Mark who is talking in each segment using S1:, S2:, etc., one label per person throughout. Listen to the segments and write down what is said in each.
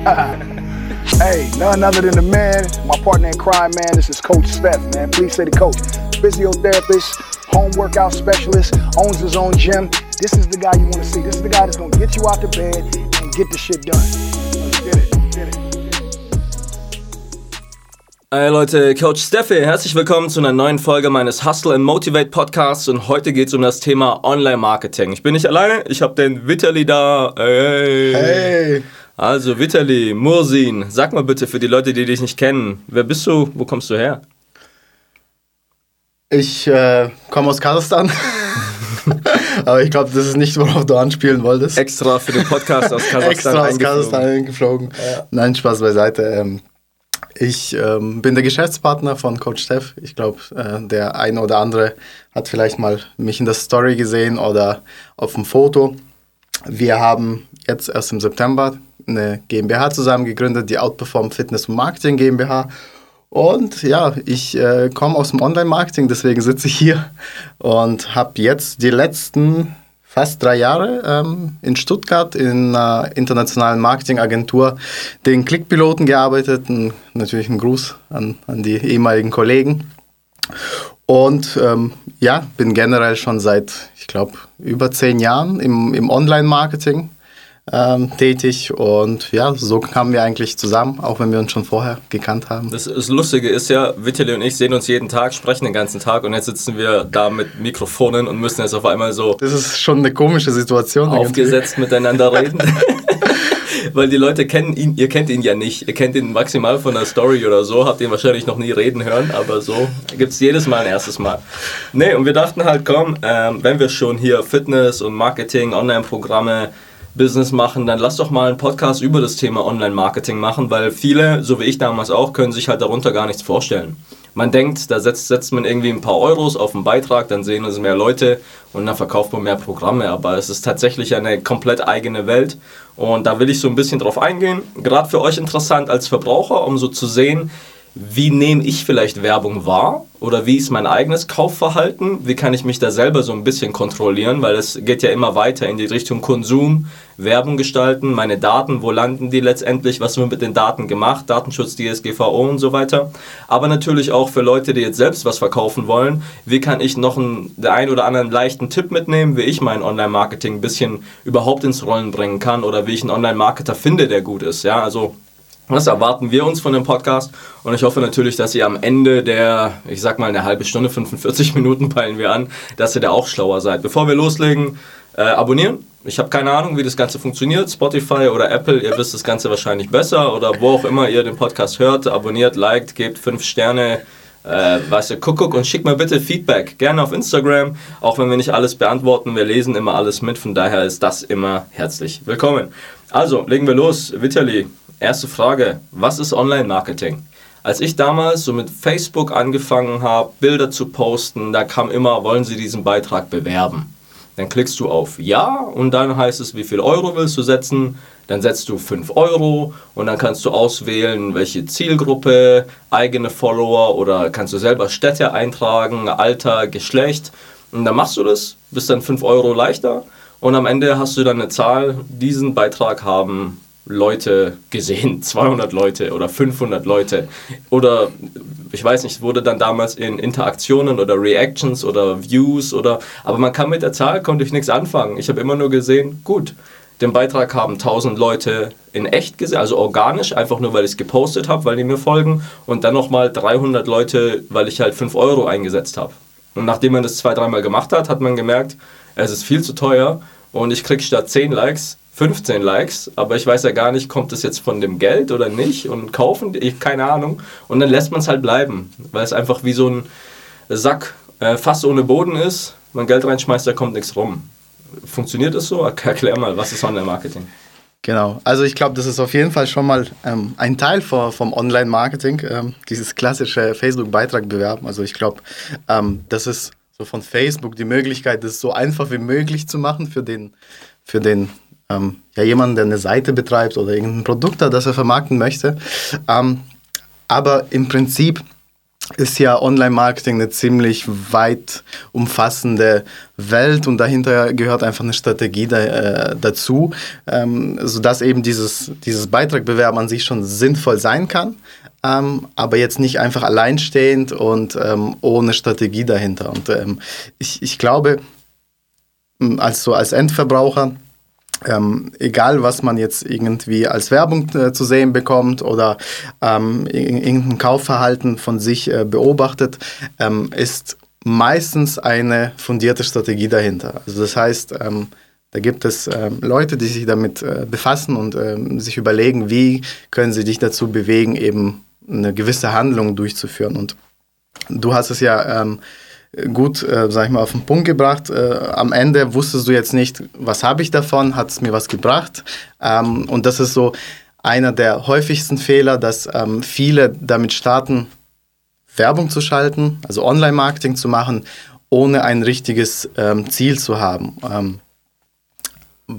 S1: hey, none other than the man, my partner in crime, man. This is Coach Steph, man. Please say the coach. Physiotherapist, home workout specialist, owns his own gym. This is the guy you want to see. This is the guy that's going to get you out the bed and get the shit done. Let's get it. Get it.
S2: Hey Leute, Coach Steffi, herzlich willkommen zu einer neuen Folge meines Hustle and Motivate Podcasts und heute geht es um das Thema Online-Marketing. Ich bin nicht alleine, ich habe den Vitali da. Hey.
S3: Hey.
S2: Also Vitali, Mursin, sag mal bitte für die Leute, die dich nicht kennen, wer bist du, wo kommst du her?
S3: Ich äh, komme aus Kasachstan. Aber ich glaube, das ist nicht, worauf du anspielen wolltest.
S2: Extra für den Podcast aus Kasachstan
S3: Extra aus Kasachstan eingeflogen. Ja. Nein, Spaß beiseite. Ähm, ich ähm, bin der Geschäftspartner von Coach Steph. Ich glaube, äh, der eine oder andere hat vielleicht mal mich in der Story gesehen oder auf dem Foto. Wir haben jetzt erst im September eine GmbH zusammen gegründet, die Outperform Fitness und Marketing GmbH. Und ja, ich äh, komme aus dem Online-Marketing, deswegen sitze ich hier und habe jetzt die letzten fast drei Jahre ähm, in Stuttgart in einer internationalen Marketingagentur den Klickpiloten gearbeitet. Und natürlich ein Gruß an, an die ehemaligen Kollegen. Und ähm, ja, bin generell schon seit, ich glaube, über zehn Jahren im, im Online-Marketing ähm, tätig und ja, so kamen wir eigentlich zusammen, auch wenn wir uns schon vorher gekannt haben.
S2: Das, das Lustige ist ja, Vitali und ich sehen uns jeden Tag, sprechen den ganzen Tag und jetzt sitzen wir da mit Mikrofonen und müssen jetzt auf einmal so.
S3: Das ist schon eine komische Situation.
S2: Aufgesetzt irgendwie. miteinander reden. Weil die Leute kennen ihn, ihr kennt ihn ja nicht. Ihr kennt ihn maximal von der Story oder so, habt ihn wahrscheinlich noch nie reden hören, aber so gibt es jedes Mal ein erstes Mal. Nee, und wir dachten halt, komm, ähm, wenn wir schon hier Fitness und Marketing, Online-Programme, Business machen, dann lass doch mal einen Podcast über das Thema Online-Marketing machen, weil viele, so wie ich damals auch, können sich halt darunter gar nichts vorstellen. Man denkt, da setzt, setzt man irgendwie ein paar Euros auf einen Beitrag, dann sehen es mehr Leute und dann verkauft man mehr Programme. Aber es ist tatsächlich eine komplett eigene Welt und da will ich so ein bisschen drauf eingehen. Gerade für euch interessant als Verbraucher, um so zu sehen, wie nehme ich vielleicht Werbung wahr oder wie ist mein eigenes Kaufverhalten? Wie kann ich mich da selber so ein bisschen kontrollieren? Weil es geht ja immer weiter in die Richtung Konsum, Werbung gestalten, meine Daten, wo landen die letztendlich, was wird mit den Daten gemacht, Datenschutz, DSGVO und so weiter. Aber natürlich auch für Leute, die jetzt selbst was verkaufen wollen, wie kann ich noch einen, der ein oder anderen leichten Tipp mitnehmen, wie ich mein Online-Marketing ein bisschen überhaupt ins Rollen bringen kann oder wie ich einen Online-Marketer finde, der gut ist. Ja, also das erwarten wir uns von dem Podcast und ich hoffe natürlich, dass ihr am Ende der, ich sag mal eine halbe Stunde, 45 Minuten peilen wir an, dass ihr da auch schlauer seid. Bevor wir loslegen, äh, abonnieren. Ich habe keine Ahnung, wie das Ganze funktioniert. Spotify oder Apple, ihr wisst das Ganze wahrscheinlich besser oder wo auch immer ihr den Podcast hört. Abonniert, liked, gebt 5 Sterne, äh, weißt du, Kuckuck und schickt mal bitte Feedback. Gerne auf Instagram, auch wenn wir nicht alles beantworten. Wir lesen immer alles mit, von daher ist das immer herzlich willkommen. Also, legen wir los. Vitali, Erste Frage, was ist Online-Marketing? Als ich damals so mit Facebook angefangen habe, Bilder zu posten, da kam immer, wollen Sie diesen Beitrag bewerben? Dann klickst du auf Ja und dann heißt es, wie viel Euro willst du setzen? Dann setzt du 5 Euro und dann kannst du auswählen, welche Zielgruppe, eigene Follower oder kannst du selber Städte eintragen, Alter, Geschlecht. Und dann machst du das, bist dann 5 Euro leichter und am Ende hast du dann eine Zahl, diesen Beitrag haben Leute gesehen, 200 Leute oder 500 Leute. Oder ich weiß nicht, wurde dann damals in Interaktionen oder Reactions oder Views oder. Aber man kann mit der Zahl, konnte ich nichts anfangen. Ich habe immer nur gesehen, gut, den Beitrag haben 1000 Leute in echt gesehen, also organisch, einfach nur weil ich es gepostet habe, weil die mir folgen. Und dann nochmal 300 Leute, weil ich halt 5 Euro eingesetzt habe. Und nachdem man das zwei, dreimal gemacht hat, hat man gemerkt, es ist viel zu teuer und ich kriege statt 10 Likes 15 Likes, aber ich weiß ja gar nicht, kommt das jetzt von dem Geld oder nicht und kaufen, ich keine Ahnung. Und dann lässt man es halt bleiben, weil es einfach wie so ein Sack äh, fast ohne Boden ist, man Geld reinschmeißt, da kommt nichts rum. Funktioniert das so? Erklär mal, was ist Online-Marketing?
S3: Genau, also ich glaube, das ist auf jeden Fall schon mal ähm, ein Teil vom, vom Online-Marketing, ähm, dieses klassische Facebook-Beitrag bewerben. Also ich glaube, ähm, das ist so von Facebook die Möglichkeit, das so einfach wie möglich zu machen für den, für den ähm, ja, jemanden, der eine Seite betreibt oder irgendein Produkt hat, das er vermarkten möchte. Ähm, aber im Prinzip ist ja Online-Marketing eine ziemlich weit umfassende Welt und dahinter gehört einfach eine Strategie da, äh, dazu, ähm, sodass eben dieses, dieses Beitragbewerben an sich schon sinnvoll sein kann, ähm, aber jetzt nicht einfach alleinstehend und ähm, ohne Strategie dahinter. Und ähm, ich, ich glaube, als, als Endverbraucher, ähm, egal was man jetzt irgendwie als Werbung äh, zu sehen bekommt oder ähm, irgendein Kaufverhalten von sich äh, beobachtet, ähm, ist meistens eine fundierte Strategie dahinter. Also das heißt, ähm, da gibt es ähm, Leute, die sich damit äh, befassen und ähm, sich überlegen, wie können sie dich dazu bewegen, eben eine gewisse Handlung durchzuführen. Und du hast es ja gut, äh, sag ich mal, auf den Punkt gebracht. Äh, am Ende wusstest du jetzt nicht, was habe ich davon, hat es mir was gebracht. Ähm, und das ist so einer der häufigsten Fehler, dass ähm, viele damit starten, Werbung zu schalten, also Online-Marketing zu machen, ohne ein richtiges ähm, Ziel zu haben.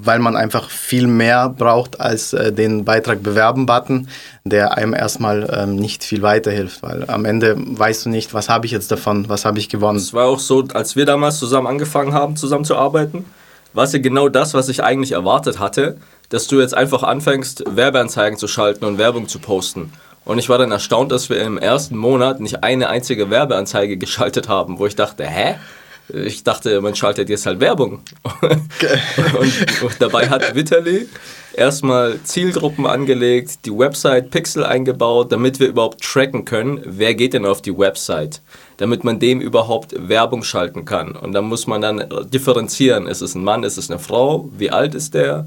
S3: Weil man einfach viel mehr braucht als äh, den Beitrag bewerben-Button, der einem erstmal ähm, nicht viel weiterhilft, weil am Ende weißt du nicht, was habe ich jetzt davon, was habe ich gewonnen.
S2: Es war auch so, als wir damals zusammen angefangen haben, zusammen zu arbeiten, war es ja genau das, was ich eigentlich erwartet hatte, dass du jetzt einfach anfängst, Werbeanzeigen zu schalten und Werbung zu posten. Und ich war dann erstaunt, dass wir im ersten Monat nicht eine einzige Werbeanzeige geschaltet haben, wo ich dachte, hä? Ich dachte, man schaltet jetzt halt Werbung. und, und, dabei hat Vitali erstmal Zielgruppen angelegt, die Website Pixel eingebaut, damit wir überhaupt tracken können, wer geht denn auf die Website, damit man dem überhaupt Werbung schalten kann. Und dann muss man dann differenzieren, ist es ein Mann, ist es eine Frau, wie alt ist der,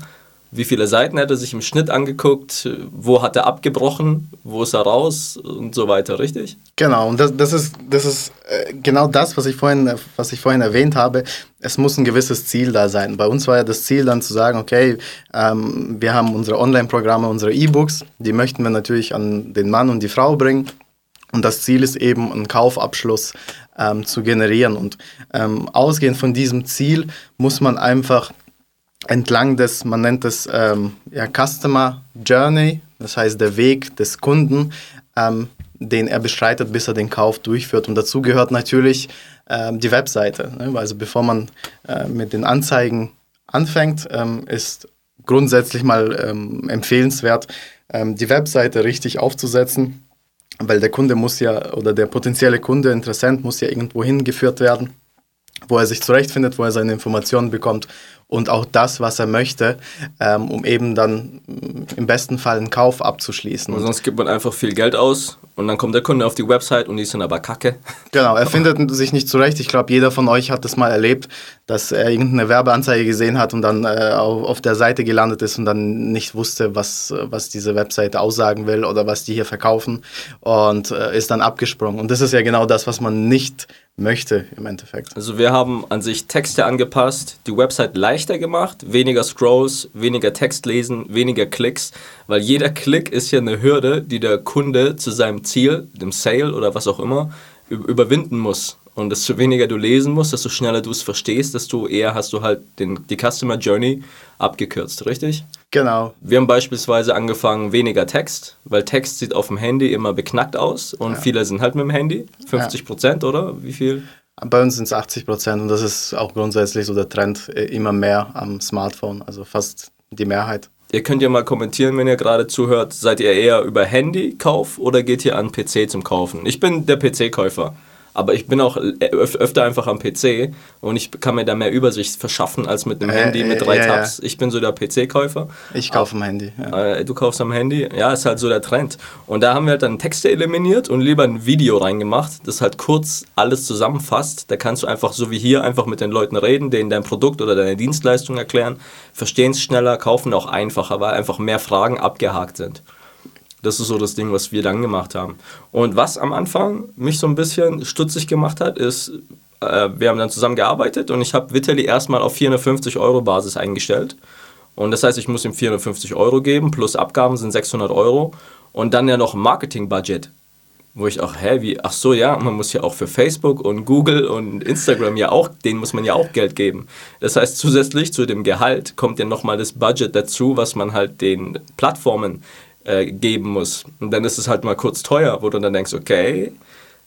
S2: wie viele Seiten hat er sich im Schnitt angeguckt, wo hat er abgebrochen, wo ist er raus und so weiter, richtig?
S3: Genau, und das, das ist, das ist äh, genau das, was ich, vorhin, was ich vorhin erwähnt habe. Es muss ein gewisses Ziel da sein. Bei uns war ja das Ziel dann zu sagen, okay, ähm, wir haben unsere Online-Programme, unsere E-Books, die möchten wir natürlich an den Mann und die Frau bringen. Und das Ziel ist eben, einen Kaufabschluss ähm, zu generieren. Und ähm, ausgehend von diesem Ziel muss man einfach entlang des, man nennt es ähm, ja, Customer Journey, das heißt der Weg des Kunden, ähm, den er beschreitet, bis er den Kauf durchführt. Und dazu gehört natürlich ähm, die Webseite. Ne? Also bevor man äh, mit den Anzeigen anfängt, ähm, ist grundsätzlich mal ähm, empfehlenswert, ähm, die Webseite richtig aufzusetzen, weil der Kunde muss ja, oder der potenzielle Kunde, Interessent muss ja irgendwo hingeführt werden wo er sich zurechtfindet, wo er seine Informationen bekommt und auch das, was er möchte, ähm, um eben dann im besten Fall einen Kauf abzuschließen.
S2: Und sonst gibt man einfach viel Geld aus und dann kommt der Kunde auf die Website und die sind aber kacke.
S3: Genau, er findet sich nicht zurecht. Ich glaube, jeder von euch hat das mal erlebt, dass er irgendeine Werbeanzeige gesehen hat und dann äh, auf der Seite gelandet ist und dann nicht wusste, was, was diese Webseite aussagen will oder was die hier verkaufen und äh, ist dann abgesprungen. Und das ist ja genau das, was man nicht möchte im Endeffekt.
S2: Also wir haben an sich Texte angepasst, die Website leichter gemacht, weniger Scrolls, weniger Text lesen, weniger Klicks, weil jeder Klick ist ja eine Hürde, die der Kunde zu seinem Ziel, dem Sale oder was auch immer, überwinden muss. Und desto weniger du lesen musst, desto schneller du es verstehst, desto eher hast du halt den, die Customer Journey abgekürzt, richtig?
S3: Genau.
S2: Wir haben beispielsweise angefangen, weniger Text, weil Text sieht auf dem Handy immer beknackt aus und ja. viele sind halt mit dem Handy. 50 Prozent, ja. oder? Wie viel?
S3: Bei uns sind es 80 Prozent und das ist auch grundsätzlich so der Trend, äh, immer mehr am Smartphone, also fast die Mehrheit.
S2: Ihr könnt ja mal kommentieren, wenn ihr gerade zuhört. Seid ihr eher über Handy-Kauf oder geht ihr an PC zum Kaufen? Ich bin der PC-Käufer. Aber ich bin auch öf öfter einfach am PC und ich kann mir da mehr Übersicht verschaffen als mit einem äh, Handy mit drei äh, Tabs. Ja. Ich bin so der PC-Käufer.
S3: Ich kaufe am Handy.
S2: Ja. Äh, du kaufst am Handy? Ja, ist halt so der Trend. Und da haben wir halt dann Texte eliminiert und lieber ein Video reingemacht, das halt kurz alles zusammenfasst. Da kannst du einfach so wie hier einfach mit den Leuten reden, denen dein Produkt oder deine Dienstleistung erklären, verstehen es schneller, kaufen auch einfacher, weil einfach mehr Fragen abgehakt sind. Das ist so das Ding, was wir dann gemacht haben. Und was am Anfang mich so ein bisschen stutzig gemacht hat, ist, äh, wir haben dann zusammen gearbeitet und ich habe Vitali erstmal auf 450 Euro Basis eingestellt. Und das heißt, ich muss ihm 450 Euro geben, plus Abgaben sind 600 Euro. Und dann ja noch Marketing-Budget. Wo ich auch, hä, wie, ach so, ja, man muss ja auch für Facebook und Google und Instagram ja auch, denen muss man ja auch Geld geben. Das heißt, zusätzlich zu dem Gehalt kommt ja nochmal das Budget dazu, was man halt den Plattformen äh, geben muss. Und dann ist es halt mal kurz teuer, wo du dann denkst, okay,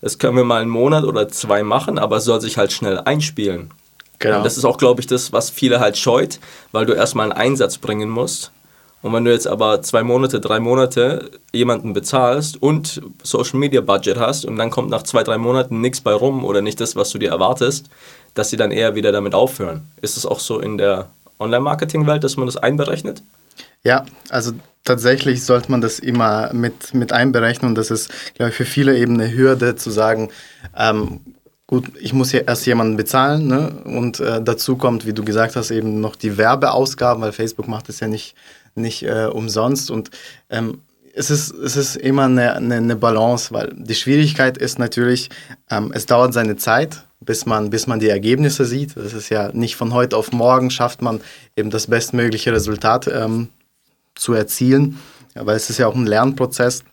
S2: Das können wir mal einen Monat oder zwei machen, aber es soll sich halt schnell einspielen. Genau. Und das ist auch, glaube ich, das, was viele halt scheut, weil du erstmal einen Einsatz bringen musst. Und wenn du jetzt aber zwei Monate, drei Monate jemanden bezahlst und Social Media Budget hast und dann kommt nach zwei, drei Monaten nichts bei rum oder nicht das, was du dir erwartest, dass sie dann eher wieder damit aufhören. Ist es auch so in der Online-Marketing-Welt, dass man das einberechnet?
S3: Ja, also tatsächlich sollte man das immer mit, mit einberechnen das ist, glaube ich, für viele eben eine Hürde zu sagen, ähm, gut, ich muss ja erst jemanden bezahlen ne? und äh, dazu kommt, wie du gesagt hast, eben noch die Werbeausgaben, weil Facebook macht es ja nicht, nicht äh, umsonst und ähm, es ist, es ist immer eine, eine, eine, Balance, weil die Schwierigkeit ist natürlich, ähm, es dauert seine Zeit, bis man, bis man die Ergebnisse sieht. Das ist ja nicht von heute auf morgen schafft man eben das bestmögliche Resultat ähm, zu erzielen, weil es ist ja auch ein Lernprozess.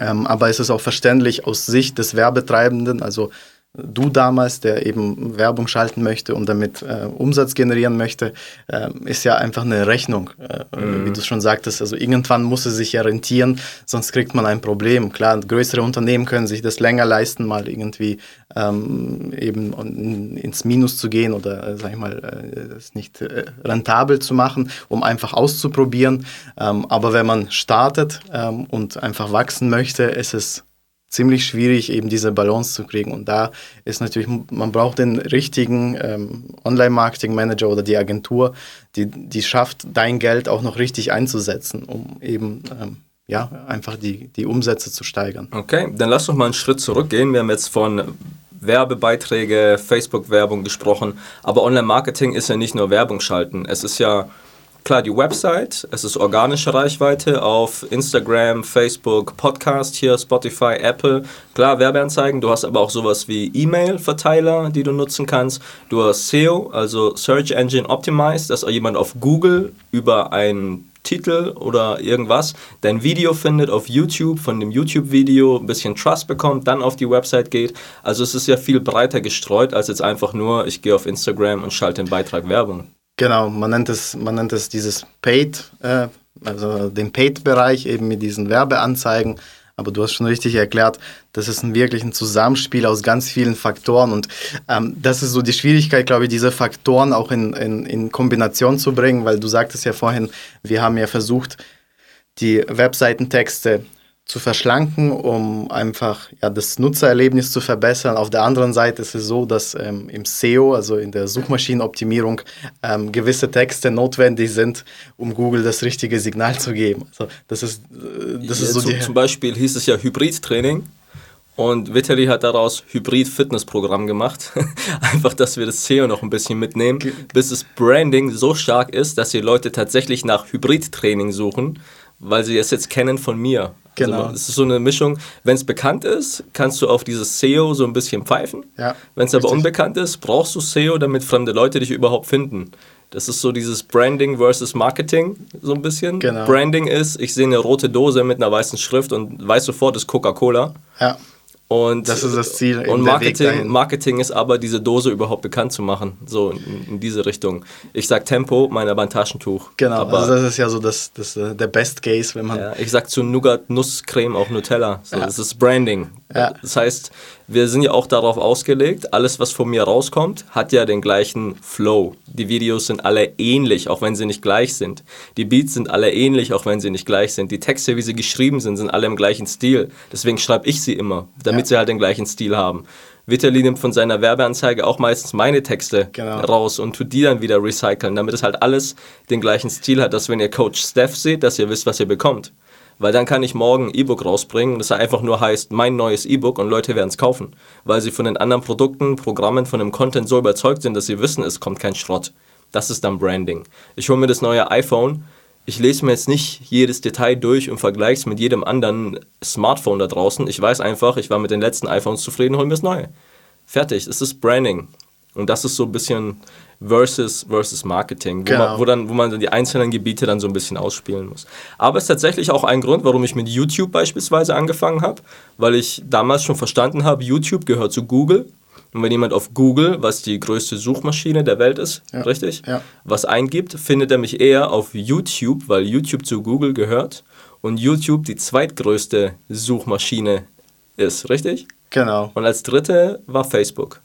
S3: Ähm, aber es ist auch verständlich aus Sicht des Werbetreibenden, also du damals, der eben Werbung schalten möchte und damit äh, Umsatz generieren möchte, äh, ist ja einfach eine Rechnung, äh, mhm. wie du schon sagtest. Also irgendwann muss es sich ja rentieren, sonst kriegt man ein Problem. Klar, größere Unternehmen können sich das länger leisten, mal irgendwie ähm, eben ins Minus zu gehen oder, äh, sag ich mal, äh, es nicht äh, rentabel zu machen, um einfach auszuprobieren. Ähm, aber wenn man startet ähm, und einfach wachsen möchte, ist es ziemlich schwierig, eben diese Balance zu kriegen. Und da ist natürlich, man braucht den richtigen ähm, Online-Marketing-Manager oder die Agentur, die, die schafft, dein Geld auch noch richtig einzusetzen, um eben ähm, ja, einfach die, die Umsätze zu steigern.
S2: Okay, dann lass doch mal einen Schritt zurückgehen. Wir haben jetzt von Werbebeiträge, Facebook-Werbung gesprochen, aber Online-Marketing ist ja nicht nur Werbung schalten. Es ist ja klar die Website, es ist organische Reichweite auf Instagram, Facebook, Podcast hier, Spotify, Apple. Klar, Werbeanzeigen, du hast aber auch sowas wie E-Mail-Verteiler, die du nutzen kannst. Du hast SEO, also Search Engine Optimized, dass jemand auf Google über einen Titel oder irgendwas dein Video findet auf YouTube, von dem YouTube-Video ein bisschen Trust bekommt, dann auf die Website geht. Also es ist ja viel breiter gestreut als jetzt einfach nur, ich gehe auf Instagram und schalte den Beitrag Werbung.
S3: Genau, man nennt es, man nennt es dieses Paid, äh, also den Paid-Bereich eben mit diesen Werbeanzeigen. Aber du hast schon richtig erklärt, das ist ein wirklich ein Zusammenspiel aus ganz vielen Faktoren. Und ähm, das ist so die Schwierigkeit, glaube ich, diese Faktoren auch in, in, in Kombination zu bringen, weil du sagtest ja vorhin, wir haben ja versucht, die Webseitentexte zu verschlanken, um einfach ja, das Nutzererlebnis zu verbessern. Auf der anderen Seite ist es so, dass ähm, im SEO, also in der Suchmaschinenoptimierung, ähm, gewisse Texte notwendig sind, um Google das richtige Signal zu geben. Also das ist,
S2: äh, das ist so zum, zum Beispiel hieß es ja Hybrid-Training. Und Vitali hat daraus Hybrid-Fitness-Programm gemacht. Einfach, dass wir das SEO noch ein bisschen mitnehmen, bis das Branding so stark ist, dass die Leute tatsächlich nach Hybrid-Training suchen, weil sie es jetzt kennen von mir. Also genau. Also es ist so eine Mischung, wenn es bekannt ist, kannst du auf dieses SEO so ein bisschen pfeifen. Ja, wenn es aber unbekannt ist, brauchst du SEO, damit fremde Leute dich überhaupt finden. Das ist so dieses Branding versus Marketing, so ein bisschen. Genau. Branding ist, ich sehe eine rote Dose mit einer weißen Schrift und weiß sofort, es ist Coca-Cola. Ja. Und,
S3: das ist das Ziel.
S2: Und Marketing, Marketing ist aber, diese Dose überhaupt bekannt zu machen. So in, in diese Richtung. Ich sag Tempo, meine aber ein Taschentuch.
S3: Genau,
S2: aber,
S3: also das ist ja so das, das, äh, der Best Case, wenn man.
S2: Ja, ich sag zu Nougat Nusscreme auch Nutella. So, ja. Das ist Branding. Ja. Das heißt, wir sind ja auch darauf ausgelegt, alles, was von mir rauskommt, hat ja den gleichen Flow. Die Videos sind alle ähnlich, auch wenn sie nicht gleich sind. Die Beats sind alle ähnlich, auch wenn sie nicht gleich sind. Die Texte, wie sie geschrieben sind, sind alle im gleichen Stil. Deswegen schreibe ich sie immer, damit ja. sie halt den gleichen Stil haben. Vitali nimmt von seiner Werbeanzeige auch meistens meine Texte genau. raus und tut die dann wieder recyceln, damit es halt alles den gleichen Stil hat, dass wenn ihr Coach Steph seht, dass ihr wisst, was ihr bekommt. Weil dann kann ich morgen ein E-Book rausbringen, das einfach nur heißt, mein neues E-Book und Leute werden es kaufen. Weil sie von den anderen Produkten, Programmen, von dem Content so überzeugt sind, dass sie wissen, es kommt kein Schrott. Das ist dann Branding. Ich hole mir das neue iPhone, ich lese mir jetzt nicht jedes Detail durch und vergleiche es mit jedem anderen Smartphone da draußen. Ich weiß einfach, ich war mit den letzten iPhones zufrieden, hole mir das neue. Fertig, es ist Branding. Und das ist so ein bisschen versus, versus Marketing, wo, genau. man, wo, dann, wo man dann die einzelnen Gebiete dann so ein bisschen ausspielen muss. Aber es ist tatsächlich auch ein Grund, warum ich mit YouTube beispielsweise angefangen habe, weil ich damals schon verstanden habe, YouTube gehört zu Google. Und wenn jemand auf Google, was die größte Suchmaschine der Welt ist, ja. richtig, ja. was eingibt, findet er mich eher auf YouTube, weil YouTube zu Google gehört und YouTube die zweitgrößte Suchmaschine ist, richtig?
S3: Genau.
S2: Und als dritte war Facebook.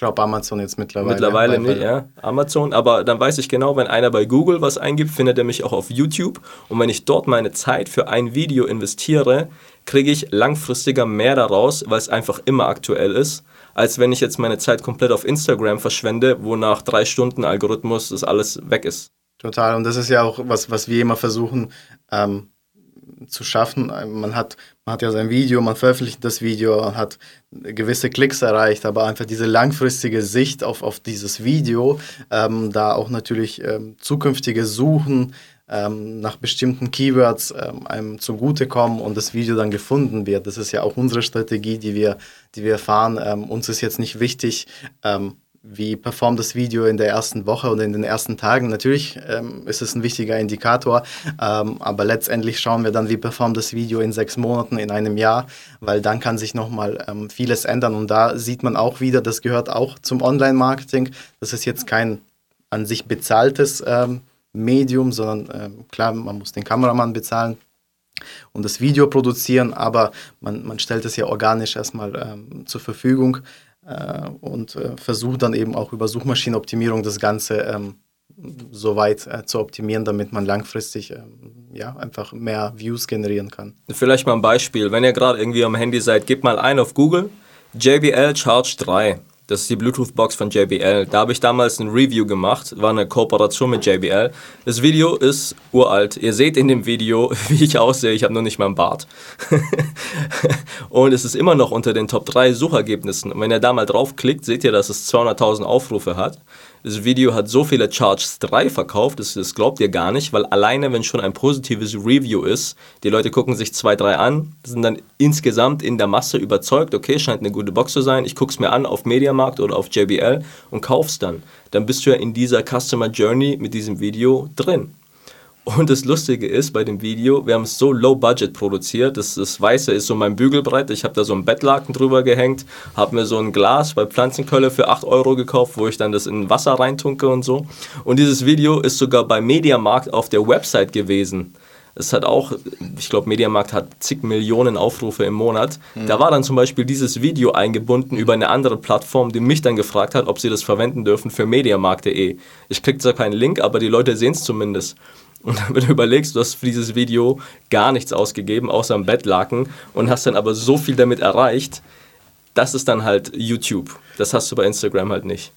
S3: Ich glaube Amazon jetzt mittlerweile.
S2: Mittlerweile nicht, ja. Amazon. Aber dann weiß ich genau, wenn einer bei Google was eingibt, findet er mich auch auf YouTube. Und wenn ich dort meine Zeit für ein Video investiere, kriege ich langfristiger mehr daraus, weil es einfach immer aktuell ist, als wenn ich jetzt meine Zeit komplett auf Instagram verschwende, wo nach drei Stunden Algorithmus das alles weg ist.
S3: Total. Und das ist ja auch was, was wir immer versuchen ähm, zu schaffen. Man hat, man hat ja sein Video, man veröffentlicht das Video, hat gewisse Klicks erreicht, aber einfach diese langfristige Sicht auf, auf dieses Video, ähm, da auch natürlich ähm, zukünftige Suchen ähm, nach bestimmten Keywords ähm, einem zugutekommen und das Video dann gefunden wird. Das ist ja auch unsere Strategie, die wir, die wir fahren. Ähm, uns ist jetzt nicht wichtig, ähm, wie performt das Video in der ersten Woche oder in den ersten Tagen. Natürlich ähm, ist es ein wichtiger Indikator, ähm, aber letztendlich schauen wir dann, wie performt das Video in sechs Monaten, in einem Jahr, weil dann kann sich nochmal ähm, vieles ändern und da sieht man auch wieder, das gehört auch zum Online-Marketing. Das ist jetzt kein an sich bezahltes ähm, Medium, sondern ähm, klar, man muss den Kameramann bezahlen und das Video produzieren, aber man, man stellt es ja organisch erstmal ähm, zur Verfügung und äh, versucht dann eben auch über Suchmaschinenoptimierung das Ganze ähm, so weit äh, zu optimieren, damit man langfristig ähm, ja, einfach mehr Views generieren kann.
S2: Vielleicht mal ein Beispiel. Wenn ihr gerade irgendwie am Handy seid, gebt mal ein auf Google JBL Charge 3. Das ist die Bluetooth-Box von JBL. Da habe ich damals ein Review gemacht, war eine Kooperation mit JBL. Das Video ist uralt. Ihr seht in dem Video, wie ich aussehe. Ich habe nur nicht mal einen Bart. und es ist immer noch unter den Top 3 Suchergebnissen. Und wenn ihr da mal draufklickt, seht ihr, dass es 200.000 Aufrufe hat. Das Video hat so viele Charges 3 verkauft, das, das, glaubt ihr gar nicht, weil alleine, wenn schon ein positives Review ist, die Leute gucken sich 2, 3 an, sind dann insgesamt in der Masse überzeugt, okay, scheint eine gute Box zu sein, ich gucke es mir an auf Mediamarkt oder auf JBL und kauf's dann. Dann bist du ja in dieser Customer Journey mit diesem Video drin. Und das Lustige ist bei dem Video, wir haben es so low budget produziert. Das, das Weiße ist so mein Bügelbrett. Ich habe da so ein Bettlaken drüber gehängt, habe mir so ein Glas bei Pflanzenkölle für 8 Euro gekauft, wo ich dann das in Wasser reintunke und so. Und dieses Video ist sogar bei Mediamarkt auf der Website gewesen. Es hat auch, ich glaube, Mediamarkt hat zig Millionen Aufrufe im Monat. Mhm. Da war dann zum Beispiel dieses Video eingebunden über eine andere Plattform, die mich dann gefragt hat, ob sie das verwenden dürfen für mediamarkt.de. Ich kriege zwar keinen Link, aber die Leute sehen es zumindest. Und du überlegst, du hast für dieses Video gar nichts ausgegeben, außer ein Bettlaken und hast dann aber so viel damit erreicht, das ist dann halt YouTube. Das hast du bei Instagram halt nicht.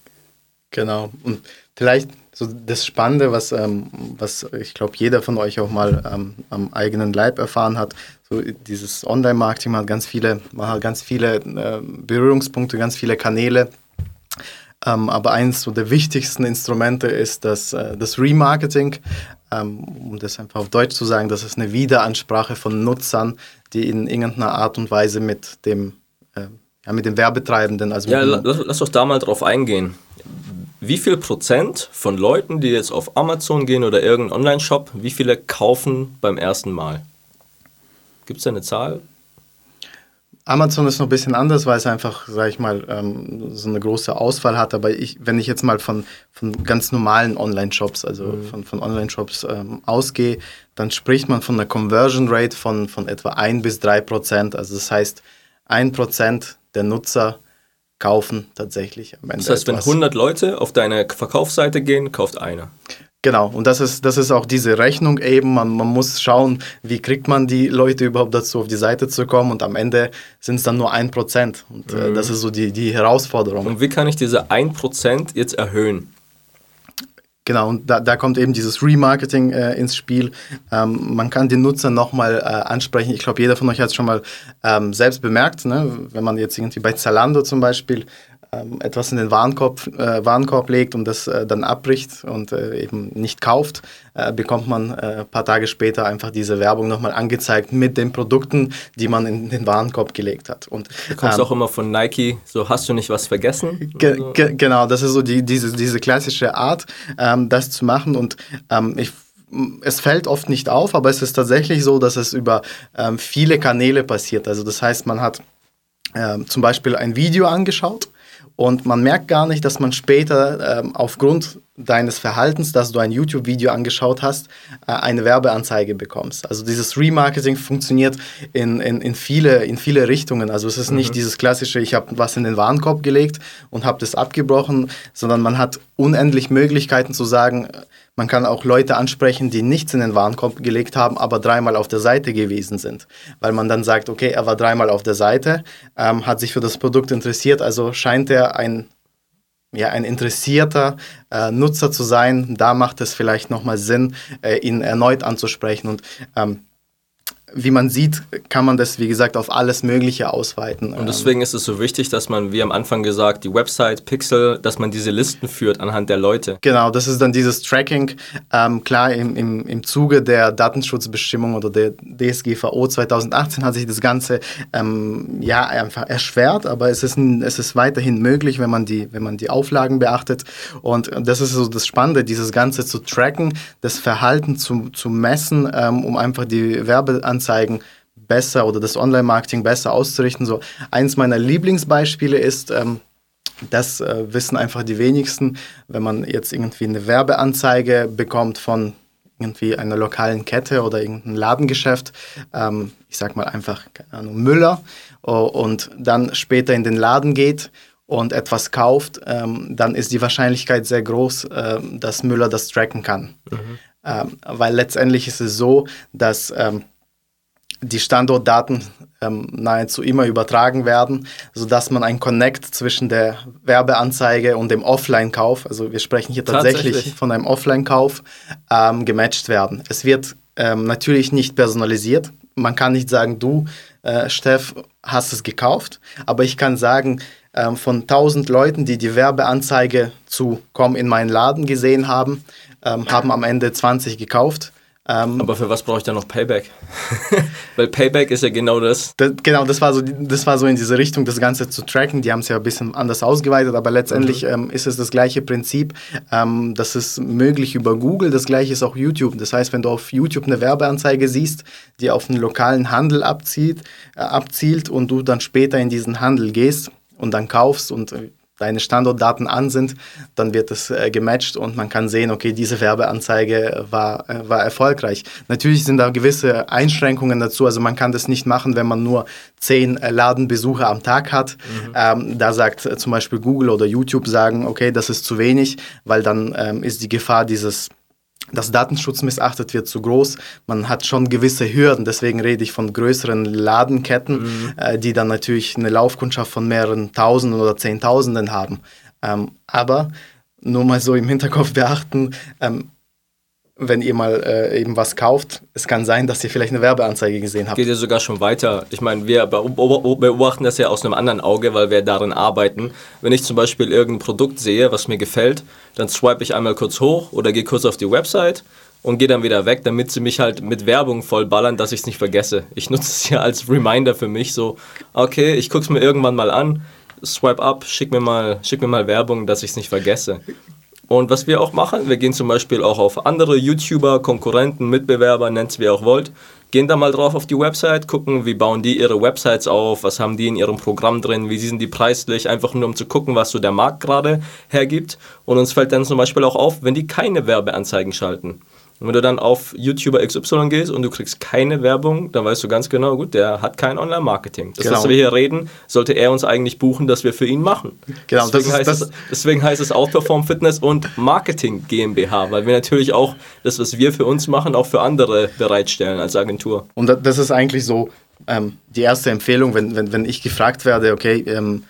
S3: Genau. Und vielleicht so das Spannende, was, ähm, was ich glaube, jeder von euch auch mal ähm, am eigenen Leib erfahren hat, so dieses Online-Marketing, hat ganz viele, man hat ganz viele äh, Berührungspunkte, ganz viele Kanäle. Ähm, aber eines der wichtigsten Instrumente ist das, äh, das Remarketing ähm, um das einfach auf Deutsch zu sagen, das ist eine Wiederansprache von Nutzern, die in irgendeiner Art und Weise mit dem, äh, ja, mit dem Werbetreibenden, also
S2: ja, lass, lass doch da mal drauf eingehen. Wie viel Prozent von Leuten, die jetzt auf Amazon gehen oder irgendeinen Online-Shop, wie viele kaufen beim ersten Mal? Gibt es da eine Zahl?
S3: Amazon ist noch ein bisschen anders, weil es einfach, sag ich mal, ähm, so eine große Auswahl hat. Aber ich, wenn ich jetzt mal von, von ganz normalen Online-Shops, also mhm. von, von Online-Shops ähm, ausgehe, dann spricht man von einer Conversion Rate von, von etwa 1 bis 3 Prozent. Also das heißt, 1 Prozent der Nutzer kaufen tatsächlich
S2: am Ende. Das heißt, etwas. wenn 100 Leute auf deine Verkaufsseite gehen, kauft einer.
S3: Genau, und das ist, das ist auch diese Rechnung eben. Man, man muss schauen, wie kriegt man die Leute überhaupt dazu, auf die Seite zu kommen. Und am Ende sind es dann nur ein Prozent. Und äh, mhm. das ist so die, die Herausforderung.
S2: Und wie kann ich diese ein Prozent jetzt erhöhen?
S3: Genau, und da, da kommt eben dieses Remarketing äh, ins Spiel. Ähm, man kann den Nutzer nochmal äh, ansprechen. Ich glaube, jeder von euch hat es schon mal ähm, selbst bemerkt, ne? wenn man jetzt irgendwie bei Zalando zum Beispiel etwas in den Warenkorb, äh, Warenkorb legt und das äh, dann abbricht und äh, eben nicht kauft, äh, bekommt man ein äh, paar Tage später einfach diese Werbung nochmal angezeigt mit den Produkten, die man in den Warenkorb gelegt hat. Und,
S2: du kommst ähm, auch immer von Nike, so hast du nicht was vergessen?
S3: Ge ge genau, das ist so die, diese, diese klassische Art, ähm, das zu machen und ähm, ich es fällt oft nicht auf, aber es ist tatsächlich so, dass es über ähm, viele Kanäle passiert. Also das heißt, man hat ähm, zum Beispiel ein Video angeschaut und man merkt gar nicht, dass man später ähm, aufgrund deines Verhaltens, dass du ein YouTube-Video angeschaut hast, äh, eine Werbeanzeige bekommst. Also dieses Remarketing funktioniert in, in, in, viele, in viele Richtungen. Also es ist mhm. nicht dieses klassische, ich habe was in den Warenkorb gelegt und habe das abgebrochen, sondern man hat unendlich Möglichkeiten zu sagen, man kann auch Leute ansprechen, die nichts in den Warenkorb gelegt haben, aber dreimal auf der Seite gewesen sind. Weil man dann sagt, okay, er war dreimal auf der Seite, ähm, hat sich für das Produkt interessiert, also scheint er ein ja, ein interessierter äh, Nutzer zu sein, da macht es vielleicht nochmal Sinn, äh, ihn erneut anzusprechen. Und ähm, wie man sieht, kann man das, wie gesagt, auf alles Mögliche ausweiten.
S2: Und deswegen ist es so wichtig, dass man, wie am Anfang gesagt, die Website, Pixel, dass man diese Listen führt anhand der Leute.
S3: Genau, das ist dann dieses Tracking. Ähm, klar, im, im, im Zuge der Datenschutzbestimmung oder der DSGVO 2018 hat sich das Ganze ähm, ja einfach erschwert, aber es ist, es ist weiterhin möglich, wenn man, die, wenn man die Auflagen beachtet. Und das ist so das Spannende, dieses Ganze zu tracken, das Verhalten zu, zu messen, ähm, um einfach die Werbeanzeigen Anzeigen besser oder das Online-Marketing besser auszurichten. So eins meiner Lieblingsbeispiele ist, ähm, das äh, wissen einfach die wenigsten, wenn man jetzt irgendwie eine Werbeanzeige bekommt von irgendwie einer lokalen Kette oder irgendeinem Ladengeschäft, ähm, ich sag mal einfach, keine Ahnung, Müller, und dann später in den Laden geht und etwas kauft, ähm, dann ist die Wahrscheinlichkeit sehr groß, äh, dass Müller das tracken kann. Mhm. Ähm, weil letztendlich ist es so, dass ähm, die Standortdaten ähm, nahezu immer übertragen werden, sodass man ein Connect zwischen der Werbeanzeige und dem Offline-Kauf, also wir sprechen hier tatsächlich, tatsächlich. von einem Offline-Kauf, ähm, gematcht werden. Es wird ähm, natürlich nicht personalisiert. Man kann nicht sagen, du, äh, Steff, hast es gekauft, aber ich kann sagen, ähm, von 1000 Leuten, die die Werbeanzeige zu Komm in meinen Laden gesehen haben, ähm, haben am Ende 20 gekauft
S2: ähm, Aber für was brauche ich dann noch Payback? Weil Payback ist ja genau das.
S3: das. Genau, das war, so, das war so in diese Richtung, das Ganze zu tracken. Die haben es ja ein bisschen anders ausgeweitet, aber letztendlich mhm. ähm, ist es das gleiche Prinzip. Ähm, das ist möglich über Google, das gleiche ist auch YouTube. Das heißt, wenn du auf YouTube eine Werbeanzeige siehst, die auf einen lokalen Handel abzielt, äh, abzielt und du dann später in diesen Handel gehst und dann kaufst und äh, deine Standortdaten an sind, dann wird es äh, gematcht und man kann sehen, okay, diese Werbeanzeige war, äh, war erfolgreich. Natürlich sind da gewisse Einschränkungen dazu, also man kann das nicht machen, wenn man nur zehn äh, Ladenbesucher am Tag hat. Mhm. Ähm, da sagt äh, zum Beispiel Google oder YouTube sagen, okay, das ist zu wenig, weil dann ähm, ist die Gefahr dieses dass Datenschutz missachtet wird, zu groß. Man hat schon gewisse Hürden, deswegen rede ich von größeren Ladenketten, mhm. äh, die dann natürlich eine Laufkundschaft von mehreren Tausenden oder Zehntausenden haben. Ähm, aber nur mal so im Hinterkopf beachten, ähm, wenn ihr mal äh, eben was kauft, es kann sein, dass ihr vielleicht eine Werbeanzeige gesehen habt.
S2: Geht ja sogar schon weiter. Ich meine, wir beobachten das ja aus einem anderen Auge, weil wir darin arbeiten. Wenn ich zum Beispiel irgendein Produkt sehe, was mir gefällt, dann swipe ich einmal kurz hoch oder gehe kurz auf die Website und gehe dann wieder weg, damit sie mich halt mit Werbung vollballern, dass ich es nicht vergesse. Ich nutze es ja als Reminder für mich, so, okay, ich gucke es mir irgendwann mal an, swipe up, schick mir mal, schick mir mal Werbung, dass ich es nicht vergesse. Und was wir auch machen, wir gehen zum Beispiel auch auf andere YouTuber, Konkurrenten, Mitbewerber, nennt es wie ihr auch wollt, gehen da mal drauf auf die Website, gucken, wie bauen die ihre Websites auf, was haben die in ihrem Programm drin, wie sind die preislich, einfach nur um zu gucken, was so der Markt gerade hergibt. Und uns fällt dann zum Beispiel auch auf, wenn die keine Werbeanzeigen schalten. Und wenn du dann auf YouTuber XY gehst und du kriegst keine Werbung, dann weißt du ganz genau, gut, der hat kein Online-Marketing. Das, genau. was wir hier reden, sollte er uns eigentlich buchen, dass wir für ihn machen. Genau, deswegen, das heißt das es, deswegen heißt es Outperform Fitness und Marketing GmbH, weil wir natürlich auch das, was wir für uns machen, auch für andere bereitstellen als Agentur.
S3: Und das ist eigentlich so ähm, die erste Empfehlung, wenn, wenn, wenn ich gefragt werde, okay, ähm,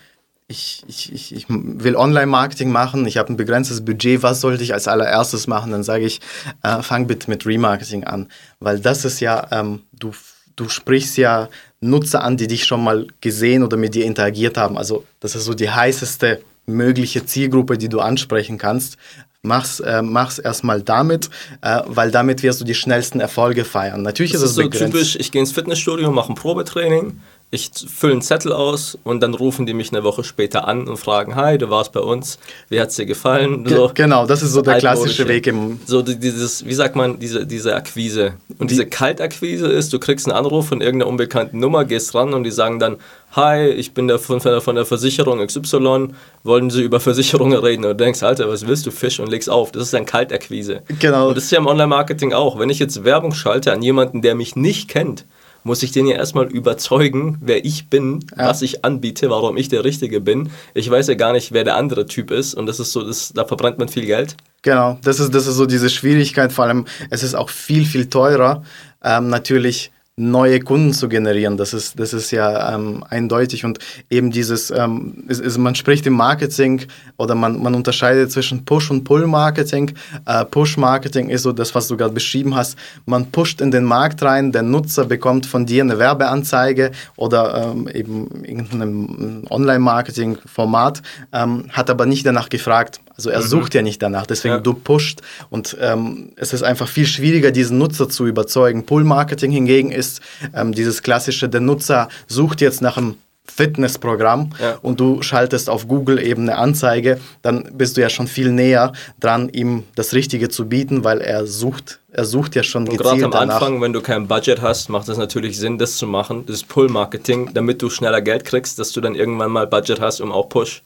S3: ich, ich, ich, ich will Online-Marketing machen, ich habe ein begrenztes Budget, was sollte ich als allererstes machen? Dann sage ich, äh, fang bitte mit Remarketing an, weil das ist ja, ähm, du, du sprichst ja Nutzer an, die dich schon mal gesehen oder mit dir interagiert haben. Also das ist so die heißeste mögliche Zielgruppe, die du ansprechen kannst. Mach's, äh, mach's erstmal damit, äh, weil damit wirst du die schnellsten Erfolge feiern. Natürlich
S2: das ist es so begrenzt. typisch, ich gehe ins Fitnessstudio, mache ein Probetraining, ich fülle einen Zettel aus und dann rufen die mich eine Woche später an und fragen, hi, du warst bei uns, wie hat es dir gefallen?
S3: So, genau, das ist so der klassische Weg im...
S2: So dieses, wie sagt man, diese, diese Akquise. Und diese Kaltakquise ist, du kriegst einen Anruf von irgendeiner unbekannten Nummer, gehst ran und die sagen dann, hi, ich bin der von, von der Versicherung XY, wollen Sie über Versicherungen reden? Und du denkst, Alter, was willst du, Fisch? Und legst auf. Das ist ein Kaltakquise.
S3: Genau.
S2: Und das ist ja im Online-Marketing auch. Wenn ich jetzt Werbung schalte an jemanden, der mich nicht kennt, muss ich den ja erstmal überzeugen, wer ich bin, ja. was ich anbiete, warum ich der Richtige bin. Ich weiß ja gar nicht, wer der andere Typ ist und das ist so, das, da verbrennt man viel Geld.
S3: Genau, das ist, das ist so diese Schwierigkeit, vor allem es ist auch viel, viel teurer, ähm, natürlich neue Kunden zu generieren. Das ist, das ist ja ähm, eindeutig. Und eben dieses, ähm, ist, ist, man spricht im Marketing oder man, man unterscheidet zwischen Push- und Pull-Marketing. Äh, Push-Marketing ist so das, was du gerade beschrieben hast. Man pusht in den Markt rein, der Nutzer bekommt von dir eine Werbeanzeige oder ähm, eben irgendein Online-Marketing-Format, ähm, hat aber nicht danach gefragt, also er mhm. sucht ja nicht danach, deswegen ja. du pusht und ähm, es ist einfach viel schwieriger, diesen Nutzer zu überzeugen. Pull-Marketing hingegen ist ähm, dieses klassische, der Nutzer sucht jetzt nach einem Fitnessprogramm ja. und du schaltest auf Google eben eine Anzeige, dann bist du ja schon viel näher dran, ihm das Richtige zu bieten, weil er sucht, er sucht ja schon und
S2: gezielt Gerade am danach. Anfang, wenn du kein Budget hast, macht es natürlich Sinn, das zu machen, das Pull-Marketing, damit du schneller Geld kriegst, dass du dann irgendwann mal Budget hast, um auch Push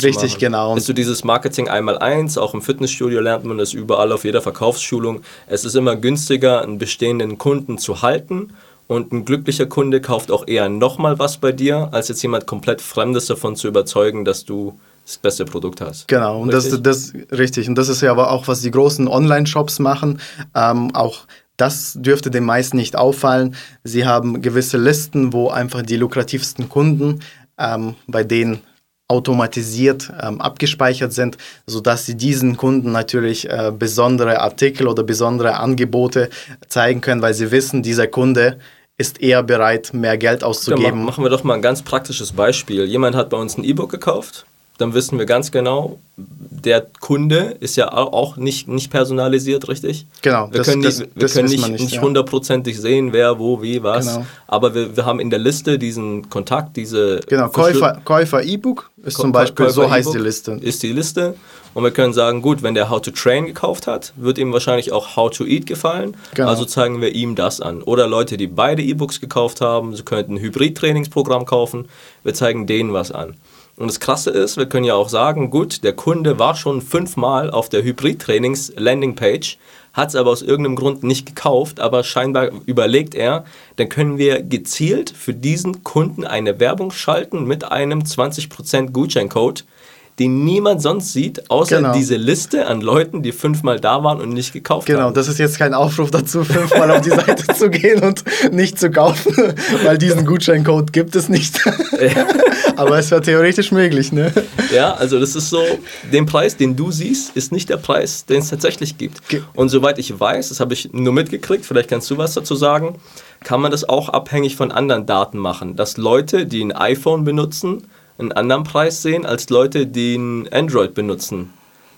S3: Richtig, genau.
S2: Ist so dieses Marketing einmal eins, auch im Fitnessstudio lernt man das überall auf jeder Verkaufsschulung. Es ist immer günstiger, einen bestehenden Kunden zu halten und ein glücklicher Kunde kauft auch eher nochmal was bei dir, als jetzt jemand komplett Fremdes davon zu überzeugen, dass du das beste Produkt hast.
S3: Genau, und richtig? das, das richtig. Und das ist ja aber auch, was die großen Online-Shops machen. Ähm, auch das dürfte den meisten nicht auffallen. Sie haben gewisse Listen, wo einfach die lukrativsten Kunden ähm, bei denen automatisiert ähm, abgespeichert sind, sodass sie diesen Kunden natürlich äh, besondere Artikel oder besondere Angebote zeigen können, weil sie wissen, dieser Kunde ist eher bereit, mehr Geld auszugeben.
S2: Ja, machen wir doch mal ein ganz praktisches Beispiel. Jemand hat bei uns ein E-Book gekauft dann wissen wir ganz genau, der Kunde ist ja auch nicht, nicht personalisiert, richtig?
S3: Genau.
S2: Wir das, können, das, wir das können nicht, nicht, hundertprozentig ja. sehen, wer, wo, wie, was. Genau. Aber wir, wir haben in der Liste diesen Kontakt, diese.
S3: Genau, Käufer, Käufer E-Book ist zum Beispiel, Käufer so heißt die Liste.
S2: Ist die Liste. Und wir können sagen, gut, wenn der How to Train gekauft hat, wird ihm wahrscheinlich auch How to Eat gefallen. Genau. Also zeigen wir ihm das an. Oder Leute, die beide E-Books gekauft haben, sie könnten ein Hybrid-Trainingsprogramm kaufen. Wir zeigen denen was an. Und das Krasse ist, wir können ja auch sagen, gut, der Kunde war schon fünfmal auf der Hybrid-Trainings-Landingpage, hat es aber aus irgendeinem Grund nicht gekauft, aber scheinbar überlegt er, dann können wir gezielt für diesen Kunden eine Werbung schalten mit einem 20% Gutscheincode, den niemand sonst sieht, außer genau. diese Liste an Leuten, die fünfmal da waren und nicht gekauft
S3: genau,
S2: haben.
S3: Genau, das ist jetzt kein Aufruf dazu, fünfmal auf die Seite zu gehen und nicht zu kaufen, weil diesen Gutscheincode gibt es nicht. Aber es wäre theoretisch möglich, ne?
S2: Ja, also das ist so, den Preis, den du siehst, ist nicht der Preis, den es tatsächlich gibt. Ge und soweit ich weiß, das habe ich nur mitgekriegt, vielleicht kannst du was dazu sagen, kann man das auch abhängig von anderen Daten machen, dass Leute, die ein iPhone benutzen, einen anderen Preis sehen als Leute, die ein Android benutzen.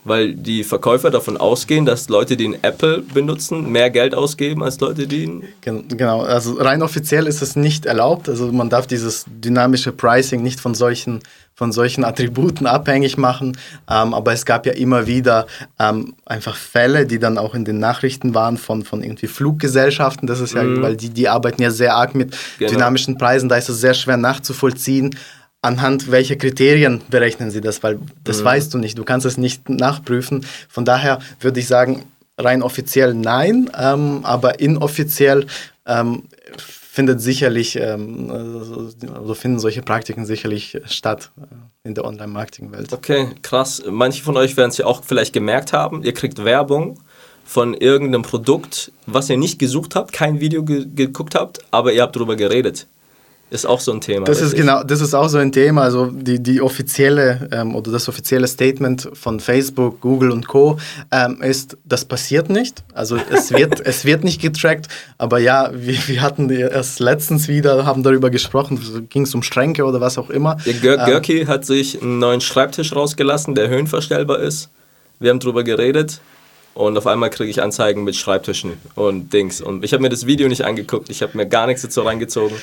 S2: Weil die Verkäufer davon ausgehen, dass Leute, die ein Apple benutzen, mehr Geld ausgeben als Leute, die ein.
S3: Genau, also rein offiziell ist es nicht erlaubt. Also man darf dieses dynamische Pricing nicht von solchen, von solchen Attributen abhängig machen. Ähm, aber es gab ja immer wieder ähm, einfach Fälle, die dann auch in den Nachrichten waren von, von irgendwie Fluggesellschaften. Das ist ja, mhm. weil die, die arbeiten ja sehr arg mit genau. dynamischen Preisen, da ist es sehr schwer nachzuvollziehen anhand welcher Kriterien berechnen Sie das? Weil das mhm. weißt du nicht, du kannst es nicht nachprüfen. Von daher würde ich sagen, rein offiziell nein, ähm, aber inoffiziell ähm, findet sicherlich, ähm, also finden solche Praktiken sicherlich statt äh, in der Online-Marketing-Welt.
S2: Okay, krass. Manche von euch werden es ja auch vielleicht gemerkt haben, ihr kriegt Werbung von irgendeinem Produkt, was ihr nicht gesucht habt, kein Video ge geguckt habt, aber ihr habt darüber geredet. Ist auch so ein Thema.
S3: Das ist genau, das ist auch so ein Thema. Also die, die offizielle ähm, oder das offizielle Statement von Facebook, Google und Co. Ähm, ist, das passiert nicht. Also es wird, es wird nicht getrackt. Aber ja, wir, wir hatten erst letztens wieder, haben darüber gesprochen, ging es um Schränke oder was auch immer.
S2: Der Gör ähm, Görki hat sich einen neuen Schreibtisch rausgelassen, der höhenverstellbar ist. Wir haben darüber geredet. und auf einmal kriege ich Anzeigen mit Schreibtischen und Dings. Und ich habe mir das Video nicht angeguckt, ich habe mir gar nichts dazu reingezogen.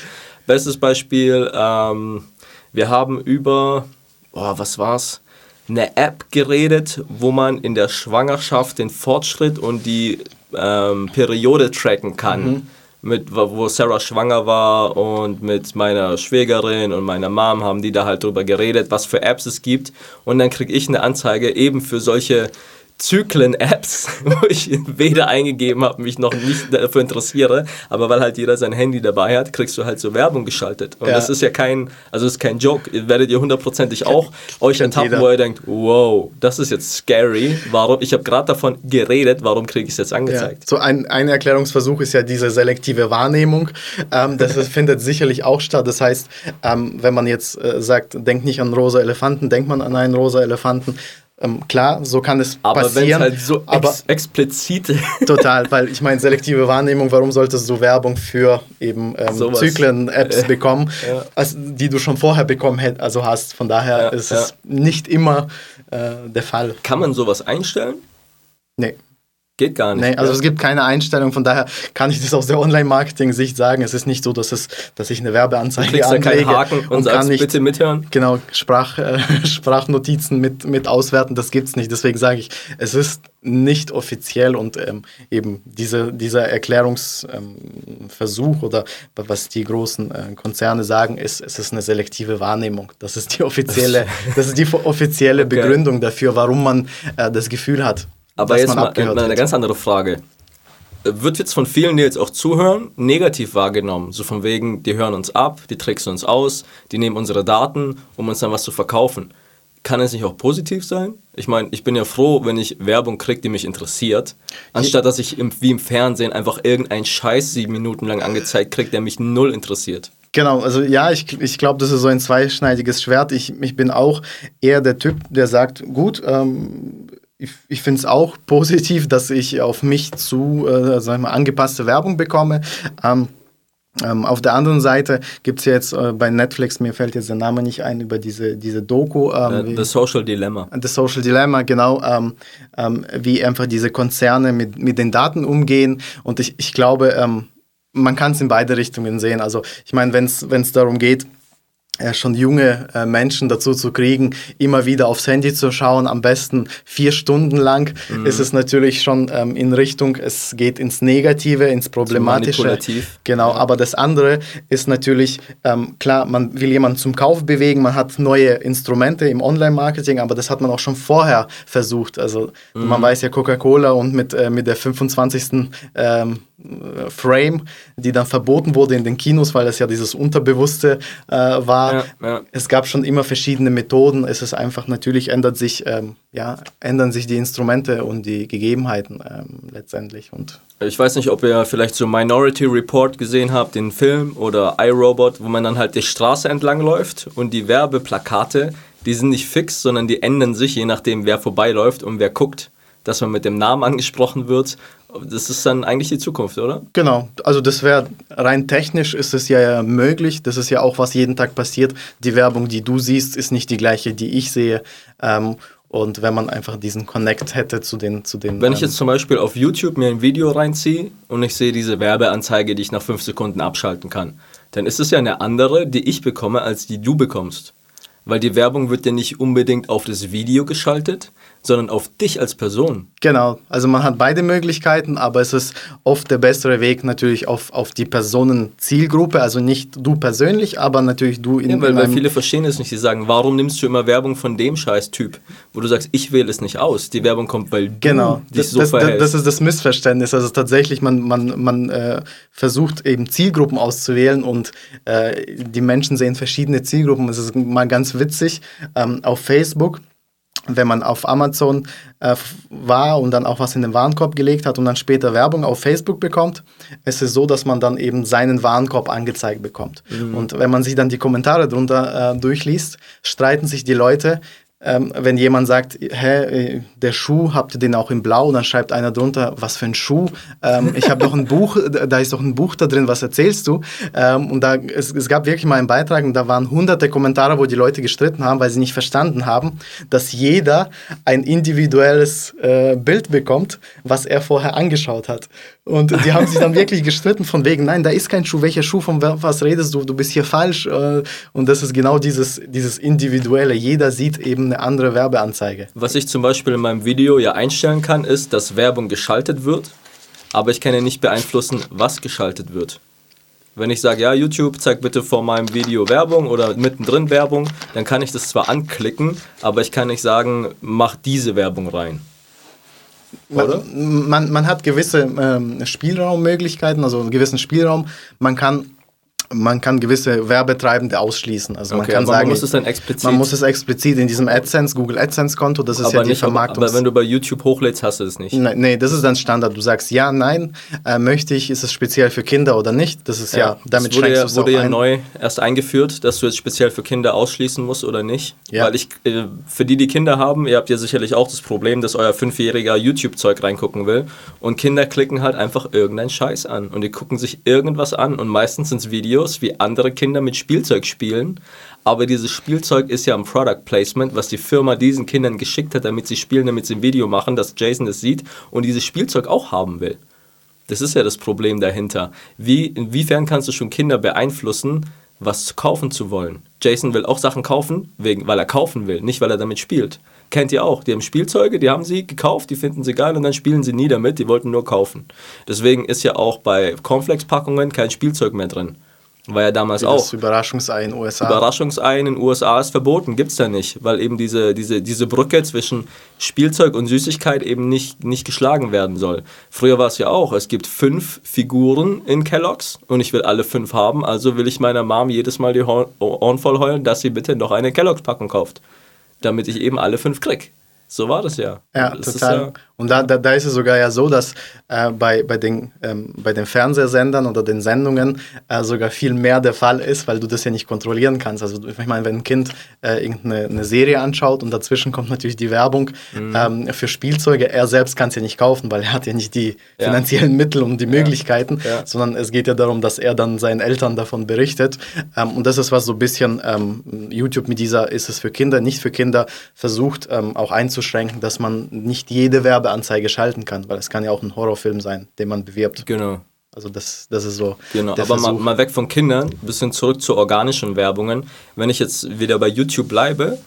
S2: Bestes Beispiel, ähm, wir haben über, oh, was war's? Eine App geredet, wo man in der Schwangerschaft den Fortschritt und die ähm, Periode tracken kann. Mhm. Mit, wo Sarah schwanger war und mit meiner Schwägerin und meiner Mom haben die da halt drüber geredet, was für Apps es gibt. Und dann kriege ich eine Anzeige eben für solche Zyklen-Apps, wo ich weder eingegeben habe, mich noch nicht dafür interessiere, aber weil halt jeder sein Handy dabei hat, kriegst du halt so Werbung geschaltet. Und ja. das ist ja kein, also ist kein Joke. Ihr werdet ihr hundertprozentig auch euch enttappen, wo ihr denkt, wow, das ist jetzt scary. Warum? Ich habe gerade davon geredet, warum kriege ich es jetzt angezeigt?
S3: Ja. So ein, ein Erklärungsversuch ist ja diese selektive Wahrnehmung. Ähm, das findet sicherlich auch statt. Das heißt, ähm, wenn man jetzt äh, sagt, denkt nicht an rosa Elefanten, denkt man an einen rosa Elefanten, ähm, klar, so kann es
S2: aber
S3: passieren.
S2: Aber halt so aber ex explizit.
S3: Total, weil ich meine, selektive Wahrnehmung, warum solltest du Werbung für eben ähm, Zyklen-Apps bekommen, ja. als, die du schon vorher bekommen hätt, also hast. Von daher ja, ist es nicht immer äh, der Fall.
S2: Kann man sowas einstellen?
S3: Nee.
S2: Geht gar nicht.
S3: Nee, also ja. es gibt keine Einstellung, von daher kann ich das aus der Online-Marketing-Sicht sagen. Es ist nicht so, dass, es, dass ich eine Werbeanzeige du kriegst
S2: anlege keinen Haken und, und sagst, nicht, bitte mithören.
S3: Genau, Sprach, äh, Sprachnotizen mit, mit auswerten, das gibt es nicht. Deswegen sage ich, es ist nicht offiziell und ähm, eben diese, dieser Erklärungsversuch ähm, oder was die großen äh, Konzerne sagen, ist, es ist eine selektive Wahrnehmung. Das ist die offizielle, das ist die offizielle okay. Begründung dafür, warum man äh, das Gefühl hat,
S2: aber jetzt mal eine, eine ganz andere Frage. Wird jetzt von vielen, die jetzt auch zuhören, negativ wahrgenommen? So von wegen, die hören uns ab, die tricksen uns aus, die nehmen unsere Daten, um uns dann was zu verkaufen. Kann es nicht auch positiv sein? Ich meine, ich bin ja froh, wenn ich Werbung kriege, die mich interessiert, anstatt dass ich im, wie im Fernsehen einfach irgendeinen Scheiß sieben Minuten lang angezeigt kriege, der mich null interessiert.
S3: Genau, also ja, ich, ich glaube, das ist so ein zweischneidiges Schwert. Ich, ich bin auch eher der Typ, der sagt, gut, ähm, ich, ich finde es auch positiv, dass ich auf mich zu äh, sag mal, angepasste Werbung bekomme. Ähm, ähm, auf der anderen Seite gibt es jetzt äh, bei Netflix, mir fällt jetzt der Name nicht ein, über diese, diese Doku.
S2: Ähm, The Social Dilemma.
S3: The Social Dilemma, genau. Ähm, ähm, wie einfach diese Konzerne mit, mit den Daten umgehen. Und ich, ich glaube, ähm, man kann es in beide Richtungen sehen. Also ich meine, wenn es darum geht, äh, schon junge äh, Menschen dazu zu kriegen, immer wieder aufs Handy zu schauen, am besten vier Stunden lang, mhm. ist es natürlich schon ähm, in Richtung, es geht ins Negative, ins Problematische. Genau, ja. aber das andere ist natürlich, ähm, klar, man will jemanden zum Kauf bewegen, man hat neue Instrumente im Online-Marketing, aber das hat man auch schon vorher versucht. Also mhm. man weiß ja Coca-Cola und mit, äh, mit der 25. Ähm, Frame, die dann verboten wurde in den Kinos, weil das ja dieses Unterbewusste äh, war. Ja, ja. Es gab schon immer verschiedene Methoden. Es ist einfach natürlich ändert sich, ähm, ja, ändern sich die Instrumente und die Gegebenheiten ähm, letztendlich. Und
S2: ich weiß nicht, ob ihr vielleicht so Minority Report gesehen habt, den Film oder iRobot, wo man dann halt die Straße entlang läuft und die Werbeplakate, die sind nicht fix, sondern die ändern sich, je nachdem, wer vorbeiläuft und wer guckt dass man mit dem Namen angesprochen wird. Das ist dann eigentlich die Zukunft, oder?
S3: Genau. Also das wäre rein technisch ist es ja möglich. Das ist ja auch, was jeden Tag passiert. Die Werbung, die du siehst, ist nicht die gleiche, die ich sehe. Ähm, und wenn man einfach diesen Connect hätte zu den... Zu den
S2: wenn ich jetzt zum Beispiel auf YouTube mir ein Video reinziehe und ich sehe diese Werbeanzeige, die ich nach fünf Sekunden abschalten kann, dann ist es ja eine andere, die ich bekomme, als die du bekommst. Weil die Werbung wird ja nicht unbedingt auf das Video geschaltet, sondern auf dich als Person.
S3: Genau, also man hat beide Möglichkeiten, aber es ist oft der bessere Weg natürlich auf, auf die Personenzielgruppe, also nicht du persönlich, aber natürlich du
S2: in Ja, weil, in weil viele verstehen es nicht, sie sagen, warum nimmst du immer Werbung von dem Scheiß-Typ, wo du sagst, ich wähle es nicht aus, die Werbung kommt, weil du
S3: genau. dich so das, verhältst. Das ist das Missverständnis, also tatsächlich, man, man, man äh, versucht eben Zielgruppen auszuwählen und äh, die Menschen sehen verschiedene Zielgruppen, es ist mal ganz witzig, ähm, auf Facebook wenn man auf Amazon äh, war und dann auch was in den Warenkorb gelegt hat und dann später Werbung auf Facebook bekommt, ist es so, dass man dann eben seinen Warenkorb angezeigt bekommt. Mhm. Und wenn man sich dann die Kommentare darunter äh, durchliest, streiten sich die Leute, ähm, wenn jemand sagt, hä, äh, der Schuh, habt ihr den auch in Blau? Dann schreibt einer drunter, was für ein Schuh? Ähm, ich habe doch ein Buch, da ist doch ein Buch da drin, was erzählst du? Ähm, und da, es, es, gab wirklich mal einen Beitrag und da waren hunderte Kommentare, wo die Leute gestritten haben, weil sie nicht verstanden haben, dass jeder ein individuelles äh, Bild bekommt, was er vorher angeschaut hat. Und die haben sich dann wirklich gestritten von wegen, nein, da ist kein Schuh, welcher Schuh, von was redest du, du bist hier falsch. Äh, und das ist genau dieses, dieses Individuelle. Jeder sieht eben eine andere Werbeanzeige.
S2: Was ich zum Beispiel in meinem Video ja einstellen kann, ist, dass Werbung geschaltet wird, aber ich kann ja nicht beeinflussen, was geschaltet wird. Wenn ich sage, ja, YouTube, zeig bitte vor meinem Video Werbung oder mittendrin Werbung, dann kann ich das zwar anklicken, aber ich kann nicht sagen, mach diese Werbung rein.
S3: Oder? Man, man hat gewisse ähm, Spielraummöglichkeiten, also einen gewissen Spielraum. Man kann man kann gewisse Werbetreibende ausschließen. Also man kann sagen,
S2: man muss es dann explizit.
S3: Man muss es explizit in diesem AdSense, Google AdSense Konto, das ist
S2: aber
S3: ja die
S2: nicht,
S3: Vermarktung.
S2: Aber wenn du bei YouTube hochlädst, hast du das nicht.
S3: Nee, nee, das ist dann Standard. Du sagst ja, nein, äh, möchte ich, ist es speziell für Kinder oder nicht? Das ist ja, ja damit
S2: das wurde ja, wurde ja ein. neu erst eingeführt, dass du jetzt speziell für Kinder ausschließen musst oder nicht. Ja. Weil ich, äh, für die, die Kinder haben, ihr habt ja sicherlich auch das Problem, dass euer Fünfjähriger YouTube-Zeug reingucken will und Kinder klicken halt einfach irgendeinen Scheiß an und die gucken sich irgendwas an und meistens sind es Videos, wie andere Kinder mit Spielzeug spielen, aber dieses Spielzeug ist ja ein Product Placement, was die Firma diesen Kindern geschickt hat, damit sie spielen, damit sie ein Video machen, dass Jason es sieht und dieses Spielzeug auch haben will. Das ist ja das Problem dahinter. Wie, inwiefern kannst du schon Kinder beeinflussen, was kaufen zu wollen? Jason will auch Sachen kaufen, wegen, weil er kaufen will, nicht weil er damit spielt. Kennt ihr auch. Die haben Spielzeuge, die haben sie gekauft, die finden sie geil und dann spielen sie nie damit, die wollten nur kaufen. Deswegen ist ja auch bei Cornflakes-Packungen kein Spielzeug mehr drin. War ja damals auch. Das
S3: Überraschungsei in den USA.
S2: Überraschungsei in den USA ist verboten, gibt es ja nicht, weil eben diese, diese, diese Brücke zwischen Spielzeug und Süßigkeit eben nicht, nicht geschlagen werden soll. Früher war es ja auch, es gibt fünf Figuren in Kellogg's und ich will alle fünf haben, also will ich meiner Mom jedes Mal die Ohren voll heulen, dass sie bitte noch eine Kellogg's-Packung kauft, damit ich eben alle fünf krieg. So war das ja.
S3: Ja, das total. Ja und da, da, da, ist es sogar ja so, dass äh, bei, bei, den, ähm, bei den Fernsehsendern oder den Sendungen äh, sogar viel mehr der Fall ist, weil du das ja nicht kontrollieren kannst. Also ich meine, wenn ein Kind äh, irgendeine Serie anschaut und dazwischen kommt natürlich die Werbung mhm. ähm, für Spielzeuge, er selbst kann es ja nicht kaufen, weil er hat ja nicht die ja. finanziellen Mittel und die Möglichkeiten, ja. sondern es geht ja darum, dass er dann seinen Eltern davon berichtet. Ähm, und das ist was so ein bisschen ähm, YouTube mit dieser ist es für Kinder, nicht für Kinder versucht ähm, auch einzuschränken, dass man nicht jede Werbung Werbeanzeige schalten kann, weil es kann ja auch ein Horrorfilm sein, den man bewirbt.
S2: Genau.
S3: Also das, das ist so.
S2: Genau, aber mal, mal, weg von Kindern, ein bisschen zurück zu organischen Werbungen. Wenn ich jetzt wieder bei YouTube bleibe,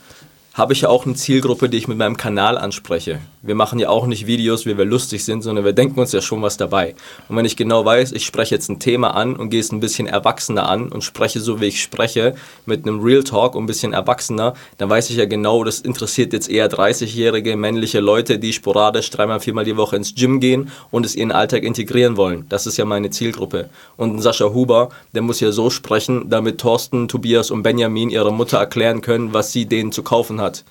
S2: habe ich ja auch eine Zielgruppe, die ich mit meinem Kanal anspreche. Wir machen ja auch nicht Videos, wie wir lustig sind, sondern wir denken uns ja schon was dabei. Und wenn ich genau weiß, ich spreche jetzt ein Thema an und gehe es ein bisschen erwachsener an und spreche so, wie ich spreche, mit einem Real Talk und ein bisschen erwachsener, dann weiß ich ja genau, das interessiert jetzt eher 30-jährige männliche Leute, die sporadisch dreimal, viermal die Woche ins Gym gehen und es ihren Alltag integrieren wollen. Das ist ja meine Zielgruppe. Und Sascha Huber, der muss ja so sprechen, damit Thorsten, Tobias und Benjamin ihrer Mutter erklären können, was sie denen zu kaufen hat hat.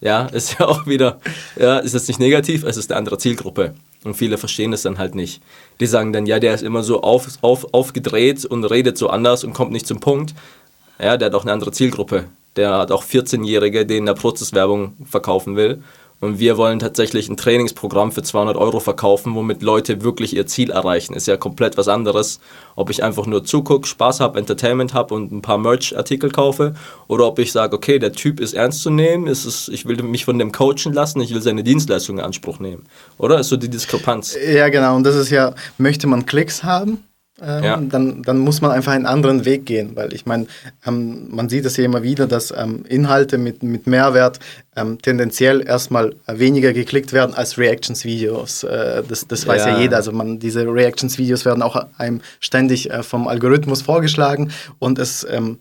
S2: Ja, ist ja auch wieder, ja, ist jetzt nicht negativ, es ist eine andere Zielgruppe. Und viele verstehen das dann halt nicht. Die sagen dann, ja, der ist immer so auf, auf, aufgedreht und redet so anders und kommt nicht zum Punkt. Ja, der hat auch eine andere Zielgruppe. Der hat auch 14-Jährige, denen er Prozesswerbung verkaufen will. Und wir wollen tatsächlich ein Trainingsprogramm für 200 Euro verkaufen, womit Leute wirklich ihr Ziel erreichen. Ist ja komplett was anderes, ob ich einfach nur zugucke, Spaß habe, Entertainment habe und ein paar Merch-Artikel kaufe oder ob ich sage, okay, der Typ ist ernst zu nehmen, ist es, ich will mich von dem coachen lassen, ich will seine Dienstleistung in Anspruch nehmen. Oder? Ist so die Diskrepanz.
S3: Ja, genau. Und das ist ja, möchte man Klicks haben? Ähm, ja. dann, dann muss man einfach einen anderen Weg gehen, weil ich meine, ähm, man sieht es ja immer wieder, dass ähm, Inhalte mit, mit Mehrwert ähm, tendenziell erstmal weniger geklickt werden als Reactions-Videos. Äh, das das weiß ja. ja. jeder. Also man, diese Reactions-Videos werden auch einem ständig äh, vom Algorithmus vorgeschlagen und es ähm,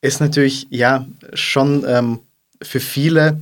S3: ist natürlich ja schon ähm, für viele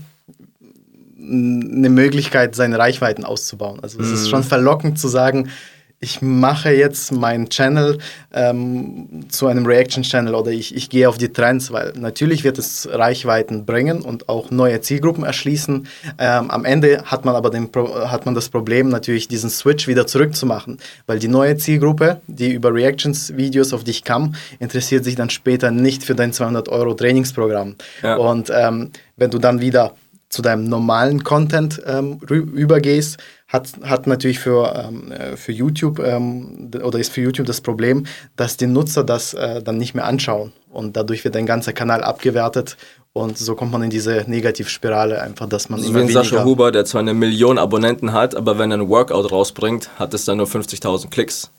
S3: eine Möglichkeit, seine Reichweiten auszubauen. Also es mhm. ist schon verlockend zu sagen, ich mache jetzt meinen Channel ähm, zu einem Reaction-Channel oder ich, ich gehe auf die Trends, weil natürlich wird es Reichweiten bringen und auch neue Zielgruppen erschließen. Ähm, am Ende hat man aber den hat man das Problem, natürlich diesen Switch wieder zurückzumachen, weil die neue Zielgruppe, die über Reactions-Videos auf dich kam, interessiert sich dann später nicht für dein 200 Euro Trainingsprogramm. Ja. Und ähm, wenn du dann wieder zu deinem normalen Content ähm, übergehst, hat, hat natürlich für, ähm, äh, für YouTube ähm, oder ist für YouTube das Problem, dass die Nutzer das äh, dann nicht mehr anschauen. Und dadurch wird dein ganzer Kanal abgewertet und so kommt man in diese Negativspirale einfach, dass man
S2: so immer wie weniger... Sascha Huber, der zwar eine Million Abonnenten hat, aber wenn er ein Workout rausbringt, hat es dann nur 50.000 Klicks,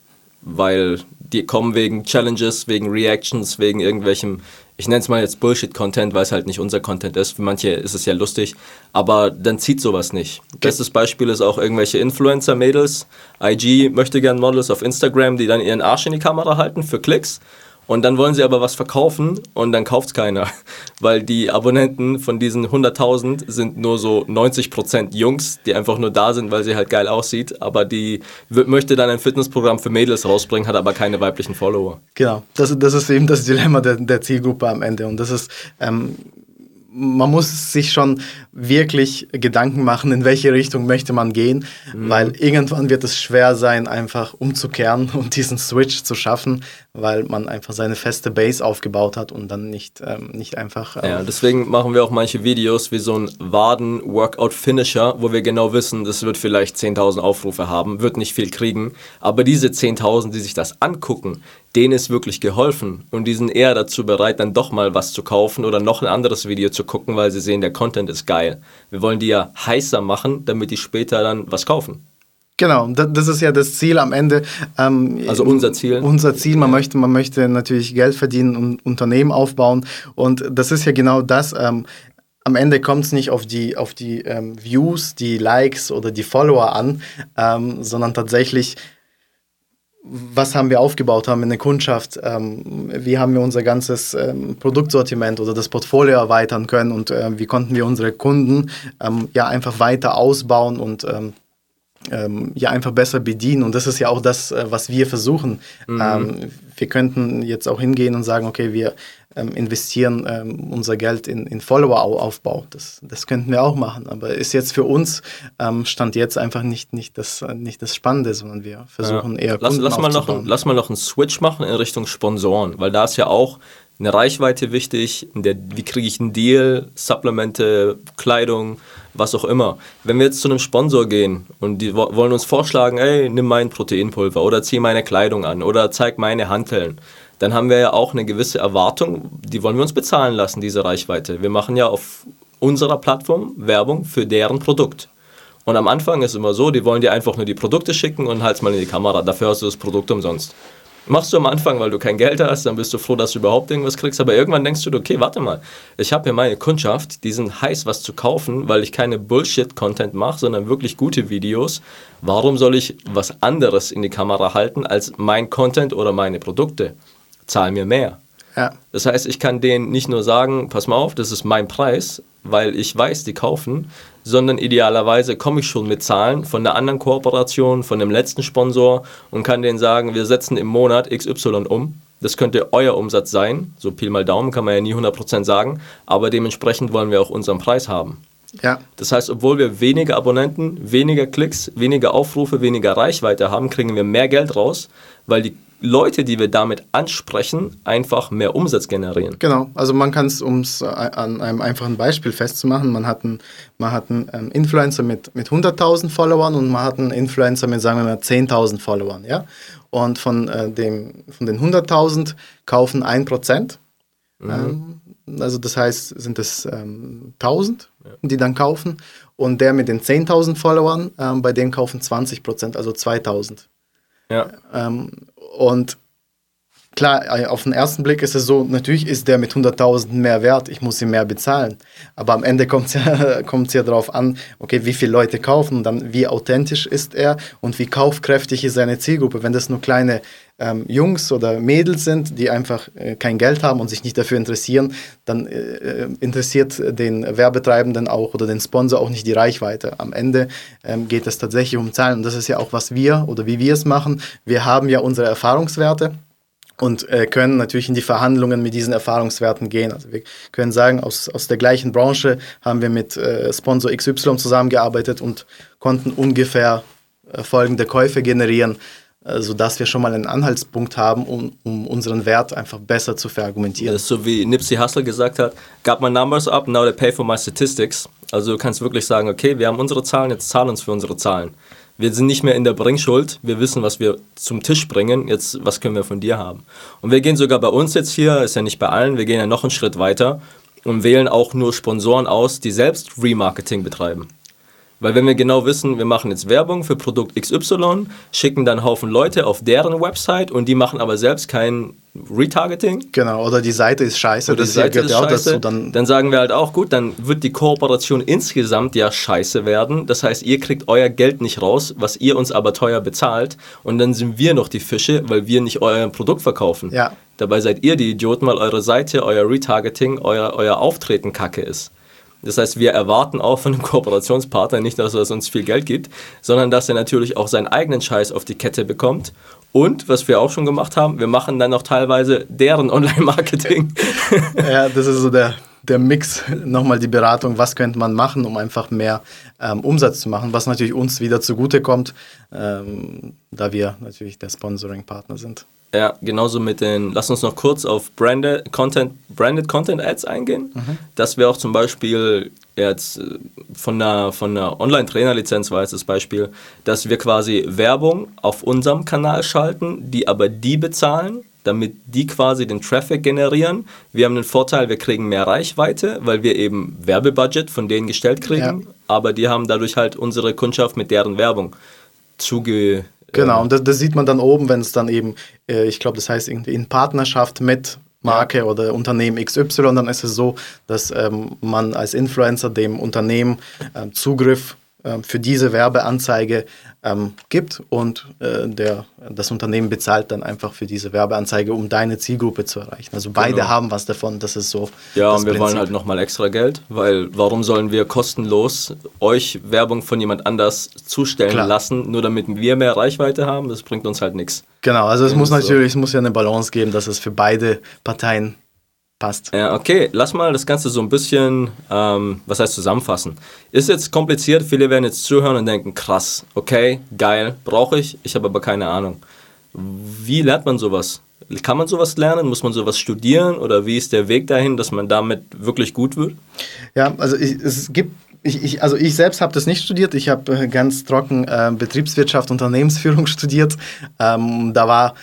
S2: weil die kommen wegen Challenges, wegen Reactions, wegen irgendwelchem ich nenne es mal jetzt Bullshit-Content, weil es halt nicht unser Content ist. Für manche ist es ja lustig, aber dann zieht sowas nicht. Okay. Bestes Beispiel ist auch irgendwelche Influencer-Mädels, IG möchte gern Models auf Instagram, die dann ihren Arsch in die Kamera halten für Klicks und dann wollen sie aber was verkaufen und dann kauft es keiner. Weil die Abonnenten von diesen 100.000 sind nur so 90% Jungs, die einfach nur da sind, weil sie halt geil aussieht. Aber die möchte dann ein Fitnessprogramm für Mädels rausbringen, hat aber keine weiblichen Follower.
S3: Genau, das, das ist eben das Dilemma der, der Zielgruppe am Ende. Und das ist, ähm, man muss sich schon wirklich Gedanken machen, in welche Richtung möchte man gehen, mhm. weil irgendwann wird es schwer sein, einfach umzukehren und diesen Switch zu schaffen, weil man einfach seine feste Base aufgebaut hat und dann nicht, ähm, nicht einfach.
S2: Ähm ja, deswegen machen wir auch manche Videos wie so ein Waden-Workout-Finisher, wo wir genau wissen, das wird vielleicht 10.000 Aufrufe haben, wird nicht viel kriegen, aber diese 10.000, die sich das angucken, denen ist wirklich geholfen und die sind eher dazu bereit, dann doch mal was zu kaufen oder noch ein anderes Video zu gucken, weil sie sehen, der Content ist geil. Wir wollen die ja heißer machen, damit die später dann was kaufen.
S3: Genau, das ist ja das Ziel am Ende.
S2: Ähm, also unser Ziel.
S3: Unser Ziel, man möchte, man möchte natürlich Geld verdienen und Unternehmen aufbauen. Und das ist ja genau das. Ähm, am Ende kommt es nicht auf die, auf die ähm, Views, die Likes oder die Follower an, ähm, sondern tatsächlich was haben wir aufgebaut, haben wir eine Kundschaft, ähm, wie haben wir unser ganzes ähm, Produktsortiment oder das Portfolio erweitern können und äh, wie konnten wir unsere Kunden ähm, ja einfach weiter ausbauen und ähm, ähm, ja einfach besser bedienen. Und das ist ja auch das, äh, was wir versuchen. Mhm. Ähm, wir könnten jetzt auch hingehen und sagen, okay, wir ähm, investieren ähm, unser Geld in, in Follower-Aufbau. Das, das könnten wir auch machen. Aber ist jetzt für uns, ähm, stand jetzt einfach nicht, nicht, das, nicht das Spannende, sondern wir versuchen ja. eher
S2: lass, lass mal noch Lass mal noch einen Switch machen in Richtung Sponsoren, weil da ist ja auch eine Reichweite wichtig, der, wie kriege ich einen Deal, Supplemente, Kleidung, was auch immer. Wenn wir jetzt zu einem Sponsor gehen und die wollen uns vorschlagen, ey, nimm mein Proteinpulver oder zieh meine Kleidung an oder zeig meine Hanteln, dann haben wir ja auch eine gewisse Erwartung, die wollen wir uns bezahlen lassen, diese Reichweite. Wir machen ja auf unserer Plattform Werbung für deren Produkt. Und am Anfang ist immer so, die wollen dir einfach nur die Produkte schicken und halt's mal in die Kamera. Dafür hast du das Produkt umsonst. Machst du am Anfang, weil du kein Geld hast, dann bist du froh, dass du überhaupt irgendwas kriegst. Aber irgendwann denkst du, okay, warte mal, ich habe ja meine Kundschaft, die sind heiß, was zu kaufen, weil ich keine Bullshit-Content mache, sondern wirklich gute Videos. Warum soll ich was anderes in die Kamera halten als mein Content oder meine Produkte? Zahl mir mehr. Ja. Das heißt, ich kann denen nicht nur sagen, pass mal auf, das ist mein Preis, weil ich weiß, die kaufen, sondern idealerweise komme ich schon mit Zahlen von einer anderen Kooperation, von dem letzten Sponsor und kann denen sagen, wir setzen im Monat XY um. Das könnte euer Umsatz sein, so Pi mal Daumen kann man ja nie 100% sagen, aber dementsprechend wollen wir auch unseren Preis haben. Ja. Das heißt, obwohl wir weniger Abonnenten, weniger Klicks, weniger Aufrufe, weniger Reichweite haben, kriegen wir mehr Geld raus, weil die Leute, die wir damit ansprechen, einfach mehr Umsatz generieren.
S3: Genau, also man kann es, um es an einem einfachen Beispiel festzumachen, man hat einen, man hat einen ähm, Influencer mit, mit 100.000 Followern und man hat einen Influencer mit, sagen wir mal, 10.000 Followern. Ja? Und von, äh, dem, von den 100.000 kaufen 1%. Mhm. Ähm, also das heißt, sind es ähm, 1000, ja. die dann kaufen. Und der mit den 10.000 Followern, ähm, bei dem kaufen 20%, also 2000. Ja. Ähm, und klar, äh, auf den ersten Blick ist es so, natürlich ist der mit 100.000 mehr wert, ich muss ihm mehr bezahlen. Aber am Ende kommt es ja, ja darauf an, okay, wie viele Leute kaufen, dann wie authentisch ist er und wie kaufkräftig ist seine Zielgruppe. Wenn das nur kleine ähm, Jungs oder Mädels sind, die einfach äh, kein Geld haben und sich nicht dafür interessieren, dann äh, äh, interessiert den Werbetreibenden auch oder den Sponsor auch nicht die Reichweite. Am Ende ähm, geht es tatsächlich um Zahlen und das ist ja auch, was wir oder wie wir es machen. Wir haben ja unsere Erfahrungswerte und äh, können natürlich in die Verhandlungen mit diesen Erfahrungswerten gehen. Also wir können sagen, aus, aus der gleichen Branche haben wir mit äh, Sponsor XY zusammengearbeitet und konnten ungefähr äh, folgende Käufe generieren äh, sodass wir schon mal einen Anhaltspunkt haben, um, um unseren Wert einfach besser zu verargumentieren.
S2: Das ist so wie Nipsey Hussle gesagt hat, got my numbers up, now they pay for my statistics. Also du kannst wirklich sagen, okay, wir haben unsere Zahlen, jetzt zahl uns für unsere Zahlen. Wir sind nicht mehr in der Bringschuld, wir wissen, was wir zum Tisch bringen, jetzt was können wir von dir haben. Und wir gehen sogar bei uns jetzt hier, ist ja nicht bei allen, wir gehen ja noch einen Schritt weiter und wählen auch nur Sponsoren aus, die selbst Remarketing betreiben. Weil wenn wir genau wissen, wir machen jetzt Werbung für Produkt XY, schicken dann einen Haufen Leute auf deren Website und die machen aber selbst kein Retargeting.
S3: Genau, oder die Seite ist scheiße,
S2: oder die Seite ist scheiße, dazu, dann, dann sagen wir halt auch, gut, dann wird die Kooperation insgesamt ja scheiße werden. Das heißt, ihr kriegt euer Geld nicht raus, was ihr uns aber teuer bezahlt und dann sind wir noch die Fische, weil wir nicht euer Produkt verkaufen.
S3: Ja.
S2: Dabei seid ihr die Idioten, weil eure Seite, euer Retargeting, euer, euer Auftreten kacke ist. Das heißt, wir erwarten auch von einem Kooperationspartner nicht, dass er uns viel Geld gibt, sondern dass er natürlich auch seinen eigenen Scheiß auf die Kette bekommt. Und, was wir auch schon gemacht haben, wir machen dann auch teilweise deren Online-Marketing.
S3: ja, das ist so der, der Mix, nochmal die Beratung, was könnte man machen, um einfach mehr ähm, Umsatz zu machen, was natürlich uns wieder zugutekommt, ähm, da wir natürlich der Sponsoring-Partner sind.
S2: Ja, genauso mit den, lass uns noch kurz auf Branded Content, Branded Content Ads eingehen. Mhm. Dass wir auch zum Beispiel jetzt äh, von einer, von einer Online-Trainer-Lizenz war jetzt das Beispiel, dass wir quasi Werbung auf unserem Kanal schalten, die aber die bezahlen, damit die quasi den Traffic generieren. Wir haben den Vorteil, wir kriegen mehr Reichweite, weil wir eben Werbebudget von denen gestellt kriegen, ja. aber die haben dadurch halt unsere Kundschaft mit deren Werbung zuge
S3: Genau, und das, das, sieht man dann oben, wenn es dann eben, äh, ich glaube, das heißt irgendwie in Partnerschaft mit Marke oder Unternehmen XY, dann ist es so, dass ähm, man als Influencer dem Unternehmen äh, Zugriff äh, für diese Werbeanzeige ähm, gibt und äh, der, das Unternehmen bezahlt dann einfach für diese Werbeanzeige, um deine Zielgruppe zu erreichen. Also beide genau. haben was davon, das ist so.
S2: Ja, und wir Prinzip. wollen halt nochmal extra Geld, weil warum sollen wir kostenlos euch Werbung von jemand anders zustellen Klar. lassen, nur damit wir mehr Reichweite haben? Das bringt uns halt nichts.
S3: Genau, also es muss natürlich, so. es muss ja eine Balance geben, dass es für beide Parteien Passt.
S2: Ja, okay, lass mal das Ganze so ein bisschen, ähm, was heißt zusammenfassen. Ist jetzt kompliziert, viele werden jetzt zuhören und denken, krass, okay, geil, brauche ich, ich habe aber keine Ahnung. Wie lernt man sowas? Kann man sowas lernen? Muss man sowas studieren? Oder wie ist der Weg dahin, dass man damit wirklich gut wird?
S3: Ja, also ich, es gibt ich, ich, also ich selbst habe das nicht studiert. Ich habe äh, ganz trocken äh, Betriebswirtschaft, Unternehmensführung studiert. Ähm, da war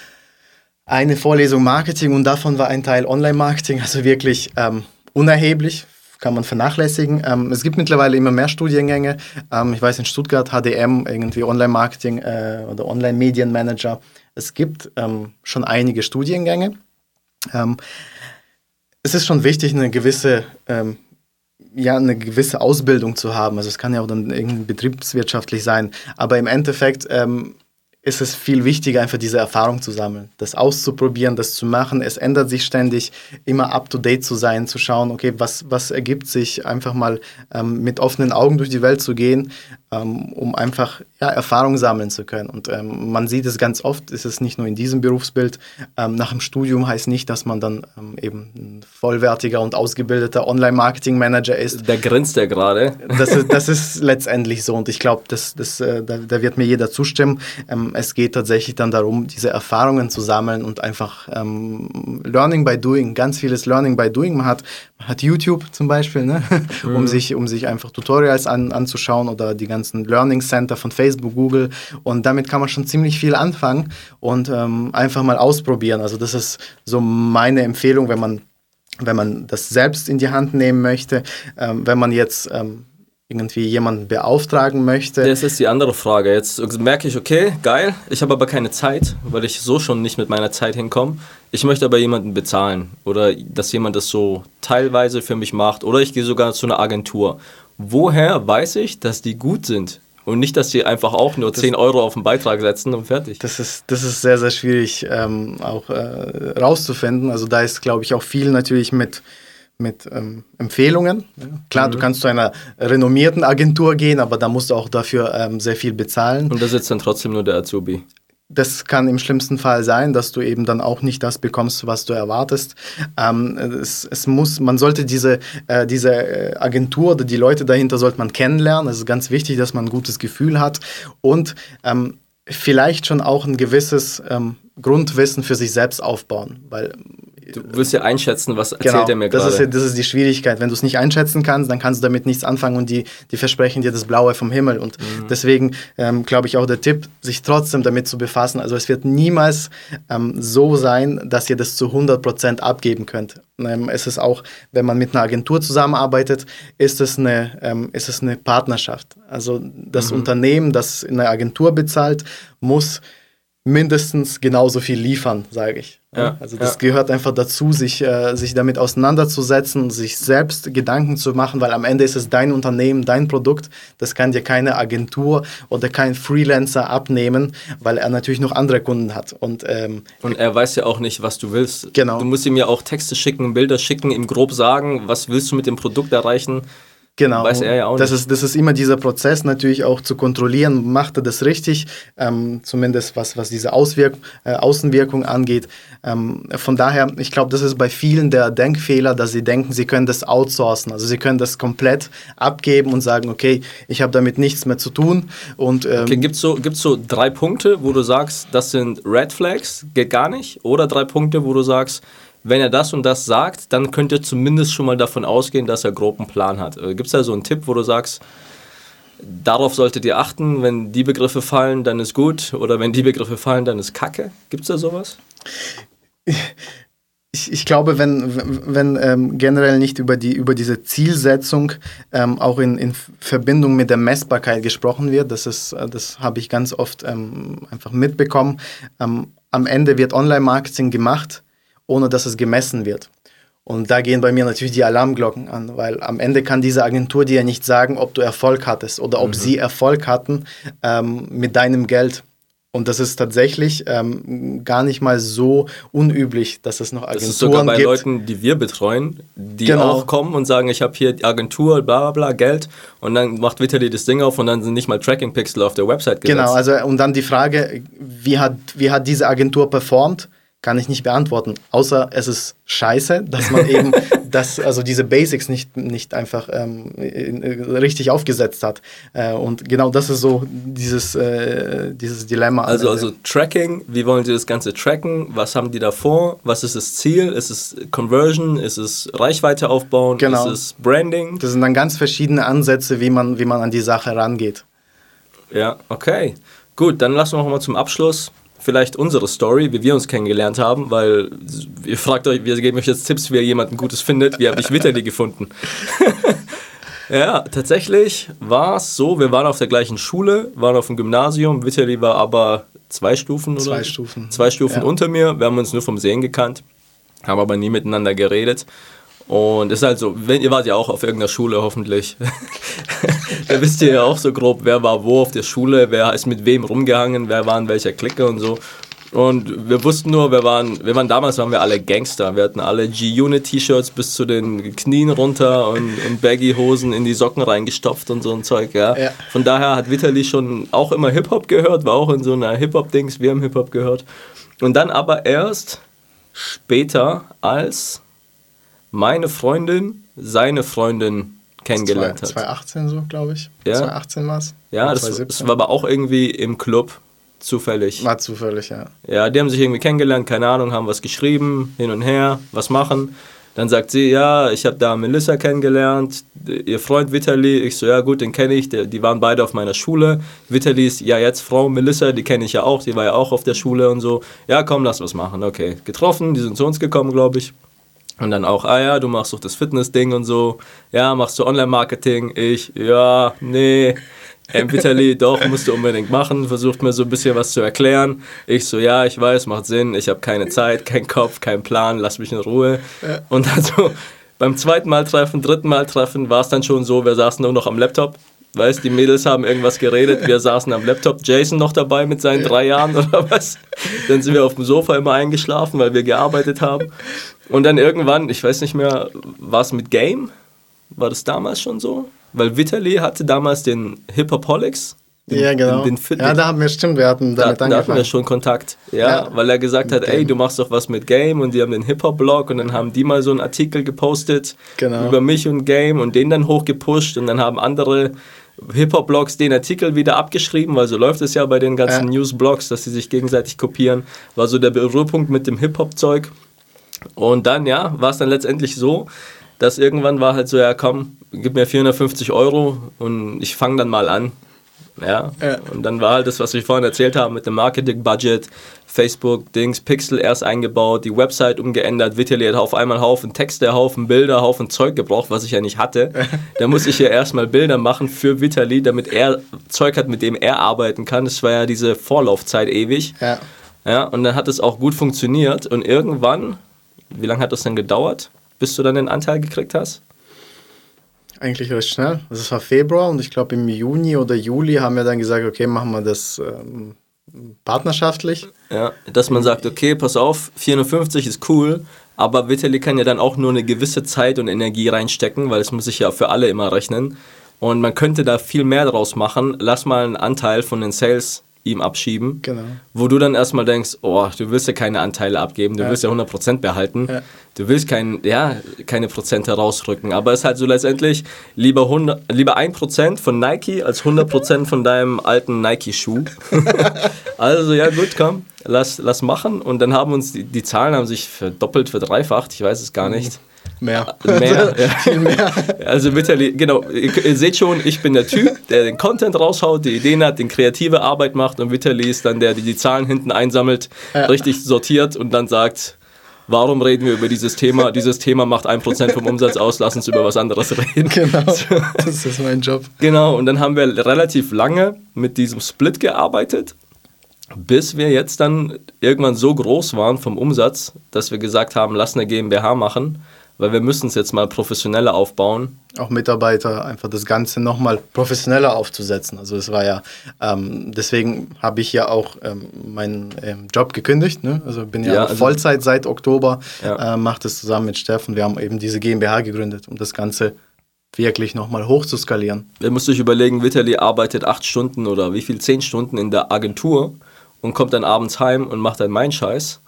S3: eine Vorlesung Marketing und davon war ein Teil Online-Marketing, also wirklich ähm, unerheblich, kann man vernachlässigen. Ähm, es gibt mittlerweile immer mehr Studiengänge. Ähm, ich weiß in Stuttgart HDM, irgendwie Online-Marketing äh, oder Online-Medienmanager. Es gibt ähm, schon einige Studiengänge. Ähm, es ist schon wichtig, eine gewisse ähm, ja, eine gewisse Ausbildung zu haben. Also es kann ja auch dann irgendwie betriebswirtschaftlich sein. Aber im Endeffekt ähm, ist es viel wichtiger, einfach diese Erfahrung zu sammeln, das auszuprobieren, das zu machen. Es ändert sich ständig, immer up-to-date zu sein, zu schauen, okay, was, was ergibt sich, einfach mal ähm, mit offenen Augen durch die Welt zu gehen, um einfach ja, Erfahrung sammeln zu können. Und ähm, man sieht es ganz oft, ist es nicht nur in diesem Berufsbild. Ähm, nach dem Studium heißt nicht, dass man dann ähm, eben ein vollwertiger und ausgebildeter Online-Marketing-Manager ist.
S2: Der grinst ja gerade.
S3: Das ist, das ist letztendlich so und ich glaube, das, das, äh, da, da, wird mir jeder zustimmen. Ähm, es geht tatsächlich dann darum, diese Erfahrungen zu sammeln und einfach ähm, Learning by Doing, ganz vieles Learning by Doing. Man hat, man hat YouTube zum Beispiel, ne? mhm. um, sich, um sich einfach Tutorials an, anzuschauen oder die ganzen ganzen Learning Center von Facebook, Google und damit kann man schon ziemlich viel anfangen und ähm, einfach mal ausprobieren. Also das ist so meine Empfehlung, wenn man, wenn man das selbst in die Hand nehmen möchte, ähm, wenn man jetzt ähm, irgendwie jemanden beauftragen möchte.
S2: Das ist die andere Frage. Jetzt merke ich, okay, geil, ich habe aber keine Zeit, weil ich so schon nicht mit meiner Zeit hinkomme. Ich möchte aber jemanden bezahlen oder dass jemand das so teilweise für mich macht oder ich gehe sogar zu einer Agentur woher weiß ich, dass die gut sind? Und nicht, dass sie einfach auch nur das, 10 Euro auf den Beitrag setzen und fertig.
S3: Das ist, das ist sehr, sehr schwierig ähm, auch äh, rauszufinden. Also da ist, glaube ich, auch viel natürlich mit, mit ähm, Empfehlungen. Ja. Klar, mhm. du kannst zu einer renommierten Agentur gehen, aber da musst du auch dafür ähm, sehr viel bezahlen.
S2: Und da sitzt dann trotzdem nur der Azubi
S3: das kann im schlimmsten Fall sein, dass du eben dann auch nicht das bekommst, was du erwartest. Ähm, es, es, muss, man sollte diese, äh, diese äh, Agentur oder die Leute dahinter sollte man kennenlernen. Es ist ganz wichtig, dass man ein gutes Gefühl hat und ähm, vielleicht schon auch ein gewisses ähm, Grundwissen für sich selbst aufbauen, weil
S2: Du wirst ja einschätzen, was erzählt
S3: genau,
S2: er mir
S3: das
S2: gerade.
S3: ist, ja- das ist die Schwierigkeit. Wenn du es nicht einschätzen kannst, dann kannst du damit nichts anfangen und die, die versprechen dir das Blaue vom Himmel. Und
S2: Mhm.
S3: deswegen ähm, glaube ich auch der Tipp, sich trotzdem damit zu befassen. Also es wird niemals ähm, so sein, dass ihr das zu 100% abgeben könnt. Ähm, es ist auch, wenn man mit einer Agentur zusammenarbeitet, ist es eine, ähm, ist es eine Partnerschaft. Also das
S2: Mhm.
S3: Unternehmen, das eine Agentur bezahlt, muss mindestens genauso viel liefern, sage ich.
S2: Ja,
S3: also das
S2: ja.
S3: gehört einfach dazu, sich, äh, sich damit auseinanderzusetzen, sich selbst Gedanken zu machen, weil am Ende ist es dein Unternehmen, dein Produkt. Das kann dir keine Agentur oder kein Freelancer abnehmen, weil er natürlich noch andere Kunden hat. Und ähm,
S2: Und er weiß ja auch nicht, was du willst.
S3: Genau.
S2: Du musst ihm ja auch Texte schicken, Bilder schicken, ihm grob sagen, was willst du mit dem Produkt erreichen.
S3: Genau.
S2: Weiß er ja auch
S3: das
S2: nicht.
S3: Ist, das ist immer dieser Prozess natürlich auch zu kontrollieren, macht er das richtig, ähm, zumindest was, was diese Auswirk äh, Außenwirkung angeht. Ähm, von daher, ich glaube, das ist bei vielen der Denkfehler, dass sie denken, sie können das outsourcen. Also sie können das komplett abgeben und sagen, okay, ich habe damit nichts mehr zu tun. Und ähm,
S2: Okay, gibt es so, gibt's so drei Punkte, wo du sagst, das sind Red Flags, geht gar nicht? Oder drei Punkte, wo du sagst, wenn er das und das sagt, dann könnt ihr zumindest schon mal davon ausgehen, dass er grob einen Plan hat. Gibt es da so einen Tipp, wo du sagst, darauf solltet ihr achten, wenn die Begriffe fallen, dann ist gut, oder wenn die Begriffe fallen, dann ist Kacke? Gibt es da sowas?
S3: ich, ich glaube, wenn, wenn ähm, generell nicht über, die, über diese Zielsetzung ähm, auch in, in Verbindung mit der Messbarkeit gesprochen wird, das, ist, äh, das habe ich ganz oft ähm, einfach mitbekommen. Ähm, am Ende wird Online-Marketing gemacht, ohne dass es gemessen wird. Und da gehen bei mir natürlich die Alarmglocken an, weil am Ende kann diese Agentur dir nicht sagen, ob du Erfolg hattest oder ob sie Erfolg hatten ähm, mit deinem Geld. Und das ist tatsächlich ähm, gar nicht mal so unüblich, dass es noch
S2: Das
S3: Agenturen
S2: ist sogar bei
S3: gibt.
S2: Leuten, die wir betreuen, die
S3: Genau.
S2: auch kommen und sagen, ich habe hier die Agentur, bla bla bla, Geld. Und dann macht Vitali das Ding auf und dann sind nicht mal Tracking-Pixel auf der Website gesetzt.
S3: Genau, also und dann die Frage, wie hat, wie hat diese Agentur performt, kann ich nicht beantworten. Außer es ist scheiße, dass man eben das, also diese Basics nicht, nicht einfach ähm, äh, richtig aufgesetzt hat. Äh, und genau das ist so dieses, äh, dieses Dilemma.
S2: Also, also Tracking, wie wollen Sie das Ganze tracken? Was haben die da vor? Was ist das Ziel? Ist es Conversion? Ist es Reichweite aufbauen?
S3: Genau.
S2: Ist es Branding?
S3: das sind dann ganz verschiedene Ansätze, wie man, wie man an die Sache rangeht.
S2: Ja, okay. Gut, dann lassen wir noch mal zum Abschluss vielleicht unsere Story, wie wir uns kennengelernt haben, weil ihr fragt euch, wir geben euch jetzt Tipps, wie ihr jemanden Gutes findet. Wie habe ich Vitali gefunden? ja, tatsächlich war es so, wir waren auf der gleichen Schule, waren auf dem Gymnasium. Vitali war aber zwei Stufen oder?
S3: Zwei Stufen.
S2: Zwei Stufen
S3: Ja.
S2: unter mir. Wir haben uns nur vom Sehen gekannt, haben aber nie miteinander geredet. Und es ist halt so, wenn, ihr wart ja auch auf irgendeiner Schule hoffentlich. da wisst ihr ja auch so grob, wer war wo auf der Schule, wer ist mit wem rumgehangen, wer war in welcher Clique und so. Und wir wussten nur, wir waren, wir waren damals waren wir alle Gangster. Wir hatten alle G-Unit-T-Shirts bis zu den Knien runter und, und Baggy-Hosen in die Socken reingestopft und so ein Zeug, ja.
S3: Ja.
S2: Von daher hat Vitali schon auch immer Hip-Hop gehört, war auch in so einer Hip-Hop-Dings, wir haben Hip-Hop gehört. Und dann aber erst später, als meine Freundin seine Freundin kennengelernt hat.
S3: 2018 so, glaube ich.
S2: Ja.
S3: 2018 war es.
S2: Ja, das, das war aber auch irgendwie im Club zufällig.
S3: War zufällig, ja.
S2: Ja, die haben sich irgendwie kennengelernt, keine Ahnung, haben was geschrieben, hin und her, was machen. Dann sagt sie, ja, ich habe da Melissa kennengelernt, ihr Freund Vitali. Ich so, ja gut, den kenne ich, die waren beide auf meiner Schule. Vitali ist ja jetzt Frau Melissa, die kenne ich ja auch, die war ja auch auf der Schule und so. Ja, komm, lass was machen. Okay, getroffen, die sind zu uns gekommen, glaube ich. Und dann auch, ah ja, du machst doch das Fitness-Ding und so. Ja, machst du Online-Marketing? Ich, ja, nee. Vitali, doch, musst du unbedingt machen. Versucht mir so ein bisschen was zu erklären. Ich so, ja, ich weiß, macht Sinn. Ich habe keine Zeit, keinen Kopf, keinen Plan, lass mich in Ruhe. Und dann so beim zweiten Mal treffen, dritten Mal treffen, war es dann schon so, wir saßen nur noch am Laptop. Weißt, die Mädels haben irgendwas geredet, wir saßen am Laptop, Jason noch dabei mit seinen drei Jahren oder was. Dann sind wir auf dem Sofa immer eingeschlafen, weil wir gearbeitet haben. Und dann irgendwann, ich weiß nicht mehr, war es mit Game? War das damals schon so? Weil Vitali hatte damals den Hip-Hop-Holics. den-
S3: Ja, genau.
S2: Den, den
S3: ja, da haben wir, stimmt, wir hatten
S2: da,
S3: damit
S2: da hatten wir
S3: angefangen.
S2: schon Kontakt. Ja,
S3: Ja.
S2: weil er gesagt hat, ey, du machst doch was mit Game und die haben den Hip-Hop-Blog und dann haben die mal so einen Artikel gepostet
S3: Genau.
S2: über mich und Game und den dann hochgepusht und dann haben andere Hip-Hop-Blogs den Artikel wieder abgeschrieben, weil so läuft es ja bei den ganzen
S3: Ja.
S2: News-Blogs, dass sie sich gegenseitig kopieren. War so der Berührpunkt mit dem Hip-Hop-Zeug. Und dann, ja, war es dann letztendlich so, dass irgendwann war halt so, ja komm, gib mir 450 Euro und ich fange dann mal an. Ja.
S3: Ja.
S2: Und dann war halt das, was wir vorhin erzählt haben mit dem Marketing-Budget, Facebook, Dings, Pixel erst eingebaut, die Website umgeändert, Vitali hat auf einmal Haufen Texte, Haufen Bilder, Haufen Zeug gebraucht, was ich ja nicht hatte. da muss ich ja erstmal Bilder machen für Vitali, damit er Zeug hat, mit dem er arbeiten kann. Das war ja diese Vorlaufzeit ewig.
S3: Ja.
S2: Ja, und dann hat es auch gut funktioniert. Und irgendwann, wie lange hat das denn gedauert, bis du dann den Anteil gekriegt hast?
S3: Eigentlich recht schnell. Also es war Februar und ich glaube im Juni oder Juli haben wir dann gesagt, okay, machen wir das ähm, partnerschaftlich.
S2: Ja, dass man sagt, okay, pass auf, 450 ist cool, aber Vitali kann ja dann auch nur eine gewisse Zeit und Energie reinstecken, weil es muss sich ja für alle immer rechnen. Und man könnte da viel mehr draus machen. Lass mal einen Anteil von den Sales ihm abschieben.
S3: Genau.
S2: Wo du dann erstmal denkst, oh, du willst ja keine Anteile abgeben, du
S3: Ja.
S2: willst ja 100% behalten.
S3: Ja.
S2: Du willst kein, ja, keine Prozente rausrücken. Aber es ist halt so letztendlich lieber, 100, lieber 1% von Nike als 100% von deinem alten Nike-Schuh. also ja gut, komm, lass, lass machen. Und dann haben uns die, die Zahlen haben sich verdoppelt, verdreifacht, ich weiß es gar nicht.
S3: Mehr.
S2: Mehr, ja.
S3: Viel mehr.
S2: Also Vitali, genau, ihr, ihr seht schon, ich bin der Typ, der den Content raushaut, die Ideen hat, den kreative Arbeit macht und Vitali ist dann der, der die Zahlen hinten einsammelt,
S3: Ja.
S2: richtig sortiert und dann sagt, warum reden wir über dieses Thema? Dieses Thema macht 1% vom Umsatz aus, lass uns über was anderes reden.
S3: Genau. Das ist mein Job.
S2: Genau, und dann haben wir relativ lange mit diesem Split gearbeitet, bis wir jetzt dann irgendwann so groß waren vom Umsatz, dass wir gesagt haben, lass eine GmbH machen, weil wir müssen es jetzt mal professioneller aufbauen.
S3: Auch Mitarbeiter einfach das Ganze nochmal professioneller aufzusetzen. Also es war ja, ähm, deswegen habe ich ja auch ähm, meinen ähm, Job gekündigt. Ne? Also bin ja,
S2: Ja, also-
S3: Vollzeit seit Oktober,
S2: Ja.
S3: äh, mache das zusammen mit Steffen. Wir haben eben diese GmbH gegründet, um das Ganze wirklich nochmal hoch zu skalieren.
S2: Ihr müsst euch überlegen, Vitali arbeitet acht Stunden oder wie viel, zehn Stunden in der Agentur und kommt dann abends heim und macht dann meinen Scheiß.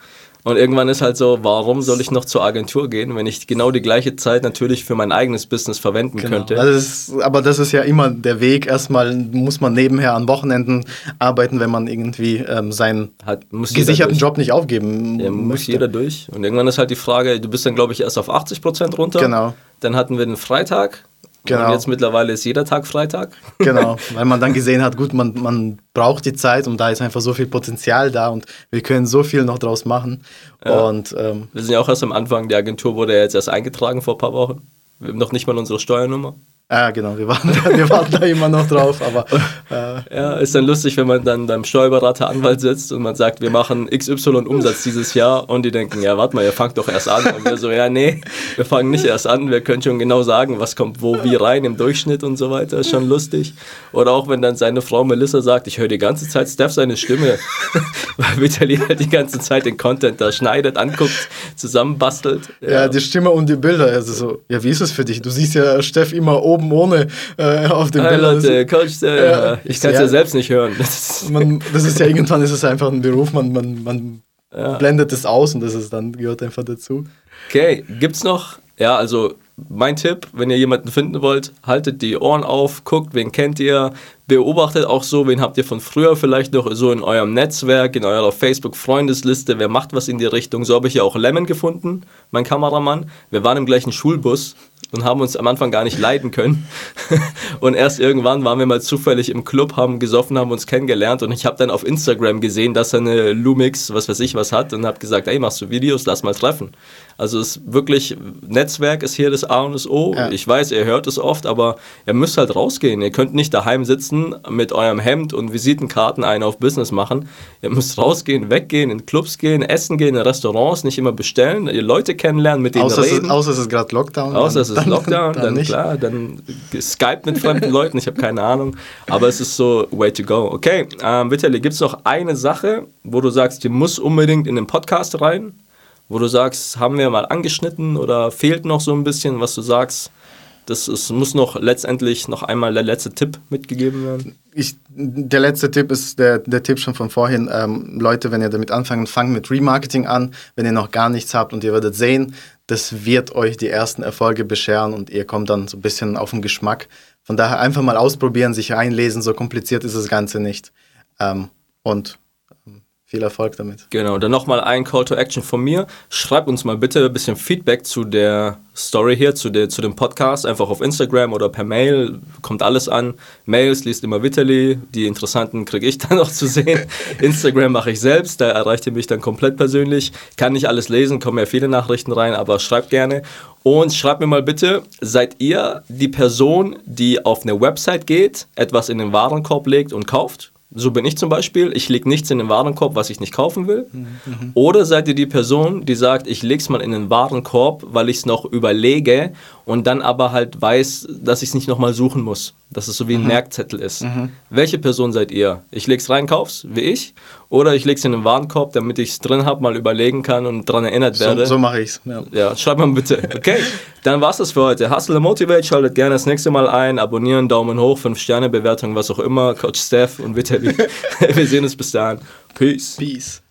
S2: Und irgendwann ist halt so, warum soll ich noch zur Agentur gehen, wenn ich genau die gleiche Zeit natürlich für mein eigenes Business verwenden könnte?
S3: Also es ist, aber das ist ja immer der Weg. Erstmal muss man nebenher an Wochenenden arbeiten, wenn man irgendwie ähm, seinen
S2: Hat,
S3: gesicherten. Job nicht aufgeben
S2: Ja, muss
S3: möchte.
S2: jeder durch. Und irgendwann ist halt die Frage, du bist dann, glaube ich, erst auf 80% runter.
S3: Genau.
S2: Dann hatten wir den Freitag.
S3: Genau.
S2: Und jetzt mittlerweile ist jeder Tag Freitag.
S3: Genau, weil man dann gesehen hat, gut, man, man braucht die Zeit und da ist einfach so viel Potenzial da und wir können so viel noch draus machen. Und ähm,
S2: Wir sind ja auch erst am Anfang. Die Agentur wurde ja jetzt erst eingetragen vor ein paar Wochen. Wir haben noch nicht mal unsere Steuernummer.
S3: Ja, genau, wir warten, da, wir warten da immer noch drauf, aber äh,
S2: Ja, ist dann lustig, wenn man dann beim Steuerberater Anwalt sitzt und man sagt, wir machen XY Umsatz dieses Jahr und die denken, ja, warte mal, ihr fangt doch erst an. Und wir so, ja, nee, wir fangen nicht erst an, wir können schon genau sagen, was kommt wo wie rein im Durchschnitt und so weiter, ist schon lustig. Oder auch wenn dann seine Frau Melissa sagt, ich höre die ganze Zeit Steph seine Stimme, weil Vitali halt die ganze Zeit den Content da schneidet, anguckt, zusammenbastelt.
S3: ja. die Stimme und die Bilder, also so, ja, wie ist es für dich? Du siehst ja Steff immer oben ohne äh, auf den
S2: Hey
S3: Bildern.
S2: Leute, Coach, äh,
S3: Ja.
S2: ich kann es ja.
S3: Ja.
S2: selbst nicht hören. Das ist,
S3: man, das ist ja irgendwann ist es einfach ein Beruf, man, man, man blendet es aus und das ist dann gehört einfach dazu.
S2: Okay, gibt's noch? Ja, also mein Tipp, wenn ihr jemanden finden wollt, haltet die Ohren auf, guckt, wen kennt ihr, beobachtet auch so, wen habt ihr von früher vielleicht noch so in eurem Netzwerk, in eurer Facebook-Freundesliste, wer macht was in die Richtung. So habe ich ja auch Lemon gefunden, mein Kameramann. Wir waren im gleichen Schulbus und haben uns am Anfang gar nicht leiden können. und erst irgendwann waren wir mal zufällig im Club, haben gesoffen, haben uns kennengelernt und ich habe dann auf Instagram gesehen, dass er eine Lumix, was weiß ich was hat und habe gesagt, ey, machst du Videos, lass mal treffen. Also es ist wirklich, Netzwerk ist hier das A und das O.
S3: Ja.
S2: Ich weiß, ihr hört es oft, aber ihr müsst halt rausgehen. Ihr könnt nicht daheim sitzen mit eurem Hemd und Visitenkarten einen auf Business machen. Ihr müsst rausgehen, weggehen, in Clubs gehen, essen gehen, in Restaurants, nicht immer bestellen, ihr Leute kennenlernen, mit denen
S3: Außer es,
S2: reden.
S3: ist, außer es ist gerade Lockdown.
S2: Außer
S3: dann-
S2: es ist
S3: dann-
S2: Lockdown, dann,
S3: nicht.
S2: klar, dann Skype mit fremden Leuten, ich habe keine Ahnung. Aber es ist so way to go. Okay, ähm, Vitali, gibt es noch eine Sache, wo du sagst, die muss unbedingt in den Podcast rein? Wo du sagst, haben wir mal angeschnitten oder fehlt noch so ein bisschen, was du sagst? Das ist, muss noch letztendlich noch einmal der letzte Tipp mitgegeben werden.
S3: ich, der letzte Tipp ist der, der Tipp schon von vorhin. Ähm, Leute, wenn ihr damit anfangt, fangt mit Remarketing an. Wenn ihr noch gar nichts habt und ihr werdet sehen, das wird euch die ersten Erfolge bescheren und ihr kommt dann so ein bisschen auf den Geschmack Von daher einfach mal ausprobieren, sich einlesen, so kompliziert ist das Ganze nicht. Ähm, und viel Erfolg damit.
S2: Genau, dann nochmal ein Call to Action von mir. Schreibt uns mal bitte ein bisschen Feedback zu der Story hier, zu, der, zu dem Podcast, einfach auf Instagram oder per Mail. Kommt alles an. Mails liest immer Vitali, die interessanten kriege ich dann noch zu sehen. Instagram mache ich selbst, da erreicht ihr mich dann komplett persönlich. Kann nicht alles lesen, kommen ja viele Nachrichten rein, aber schreibt gerne. Und schreibt mir mal bitte, seid ihr die Person, die auf eine Website geht, etwas in den Warenkorb legt und kauft? So bin ich zum Beispiel. Ich lege nichts in den Warenkorb, was ich nicht kaufen will. Mhm. Oder seid ihr die Person, die sagt, ich lege es mal in den Warenkorb, weil ich es noch überlege und dann aber halt weiß, dass ich es nicht nochmal suchen muss. Dass es so wie ein mhm. Merkzettel ist. Mhm. Welche Person seid ihr? Ich lege es rein, kauf's, wie ich? Oder ich lege es in den Warenkorb, damit ich es drin habe, mal überlegen kann und daran erinnert werde.
S3: So, so mache ich es.
S2: Ja. ja, schreibt mal bitte. Okay, dann war's das für heute. Hustle Motivate, schaltet gerne das nächste Mal ein, abonnieren, Daumen hoch, 5 Sterne Bewertung, was auch immer. Coach Steph und Vitali. Wir sehen uns bis dahin. Peace.
S3: Peace.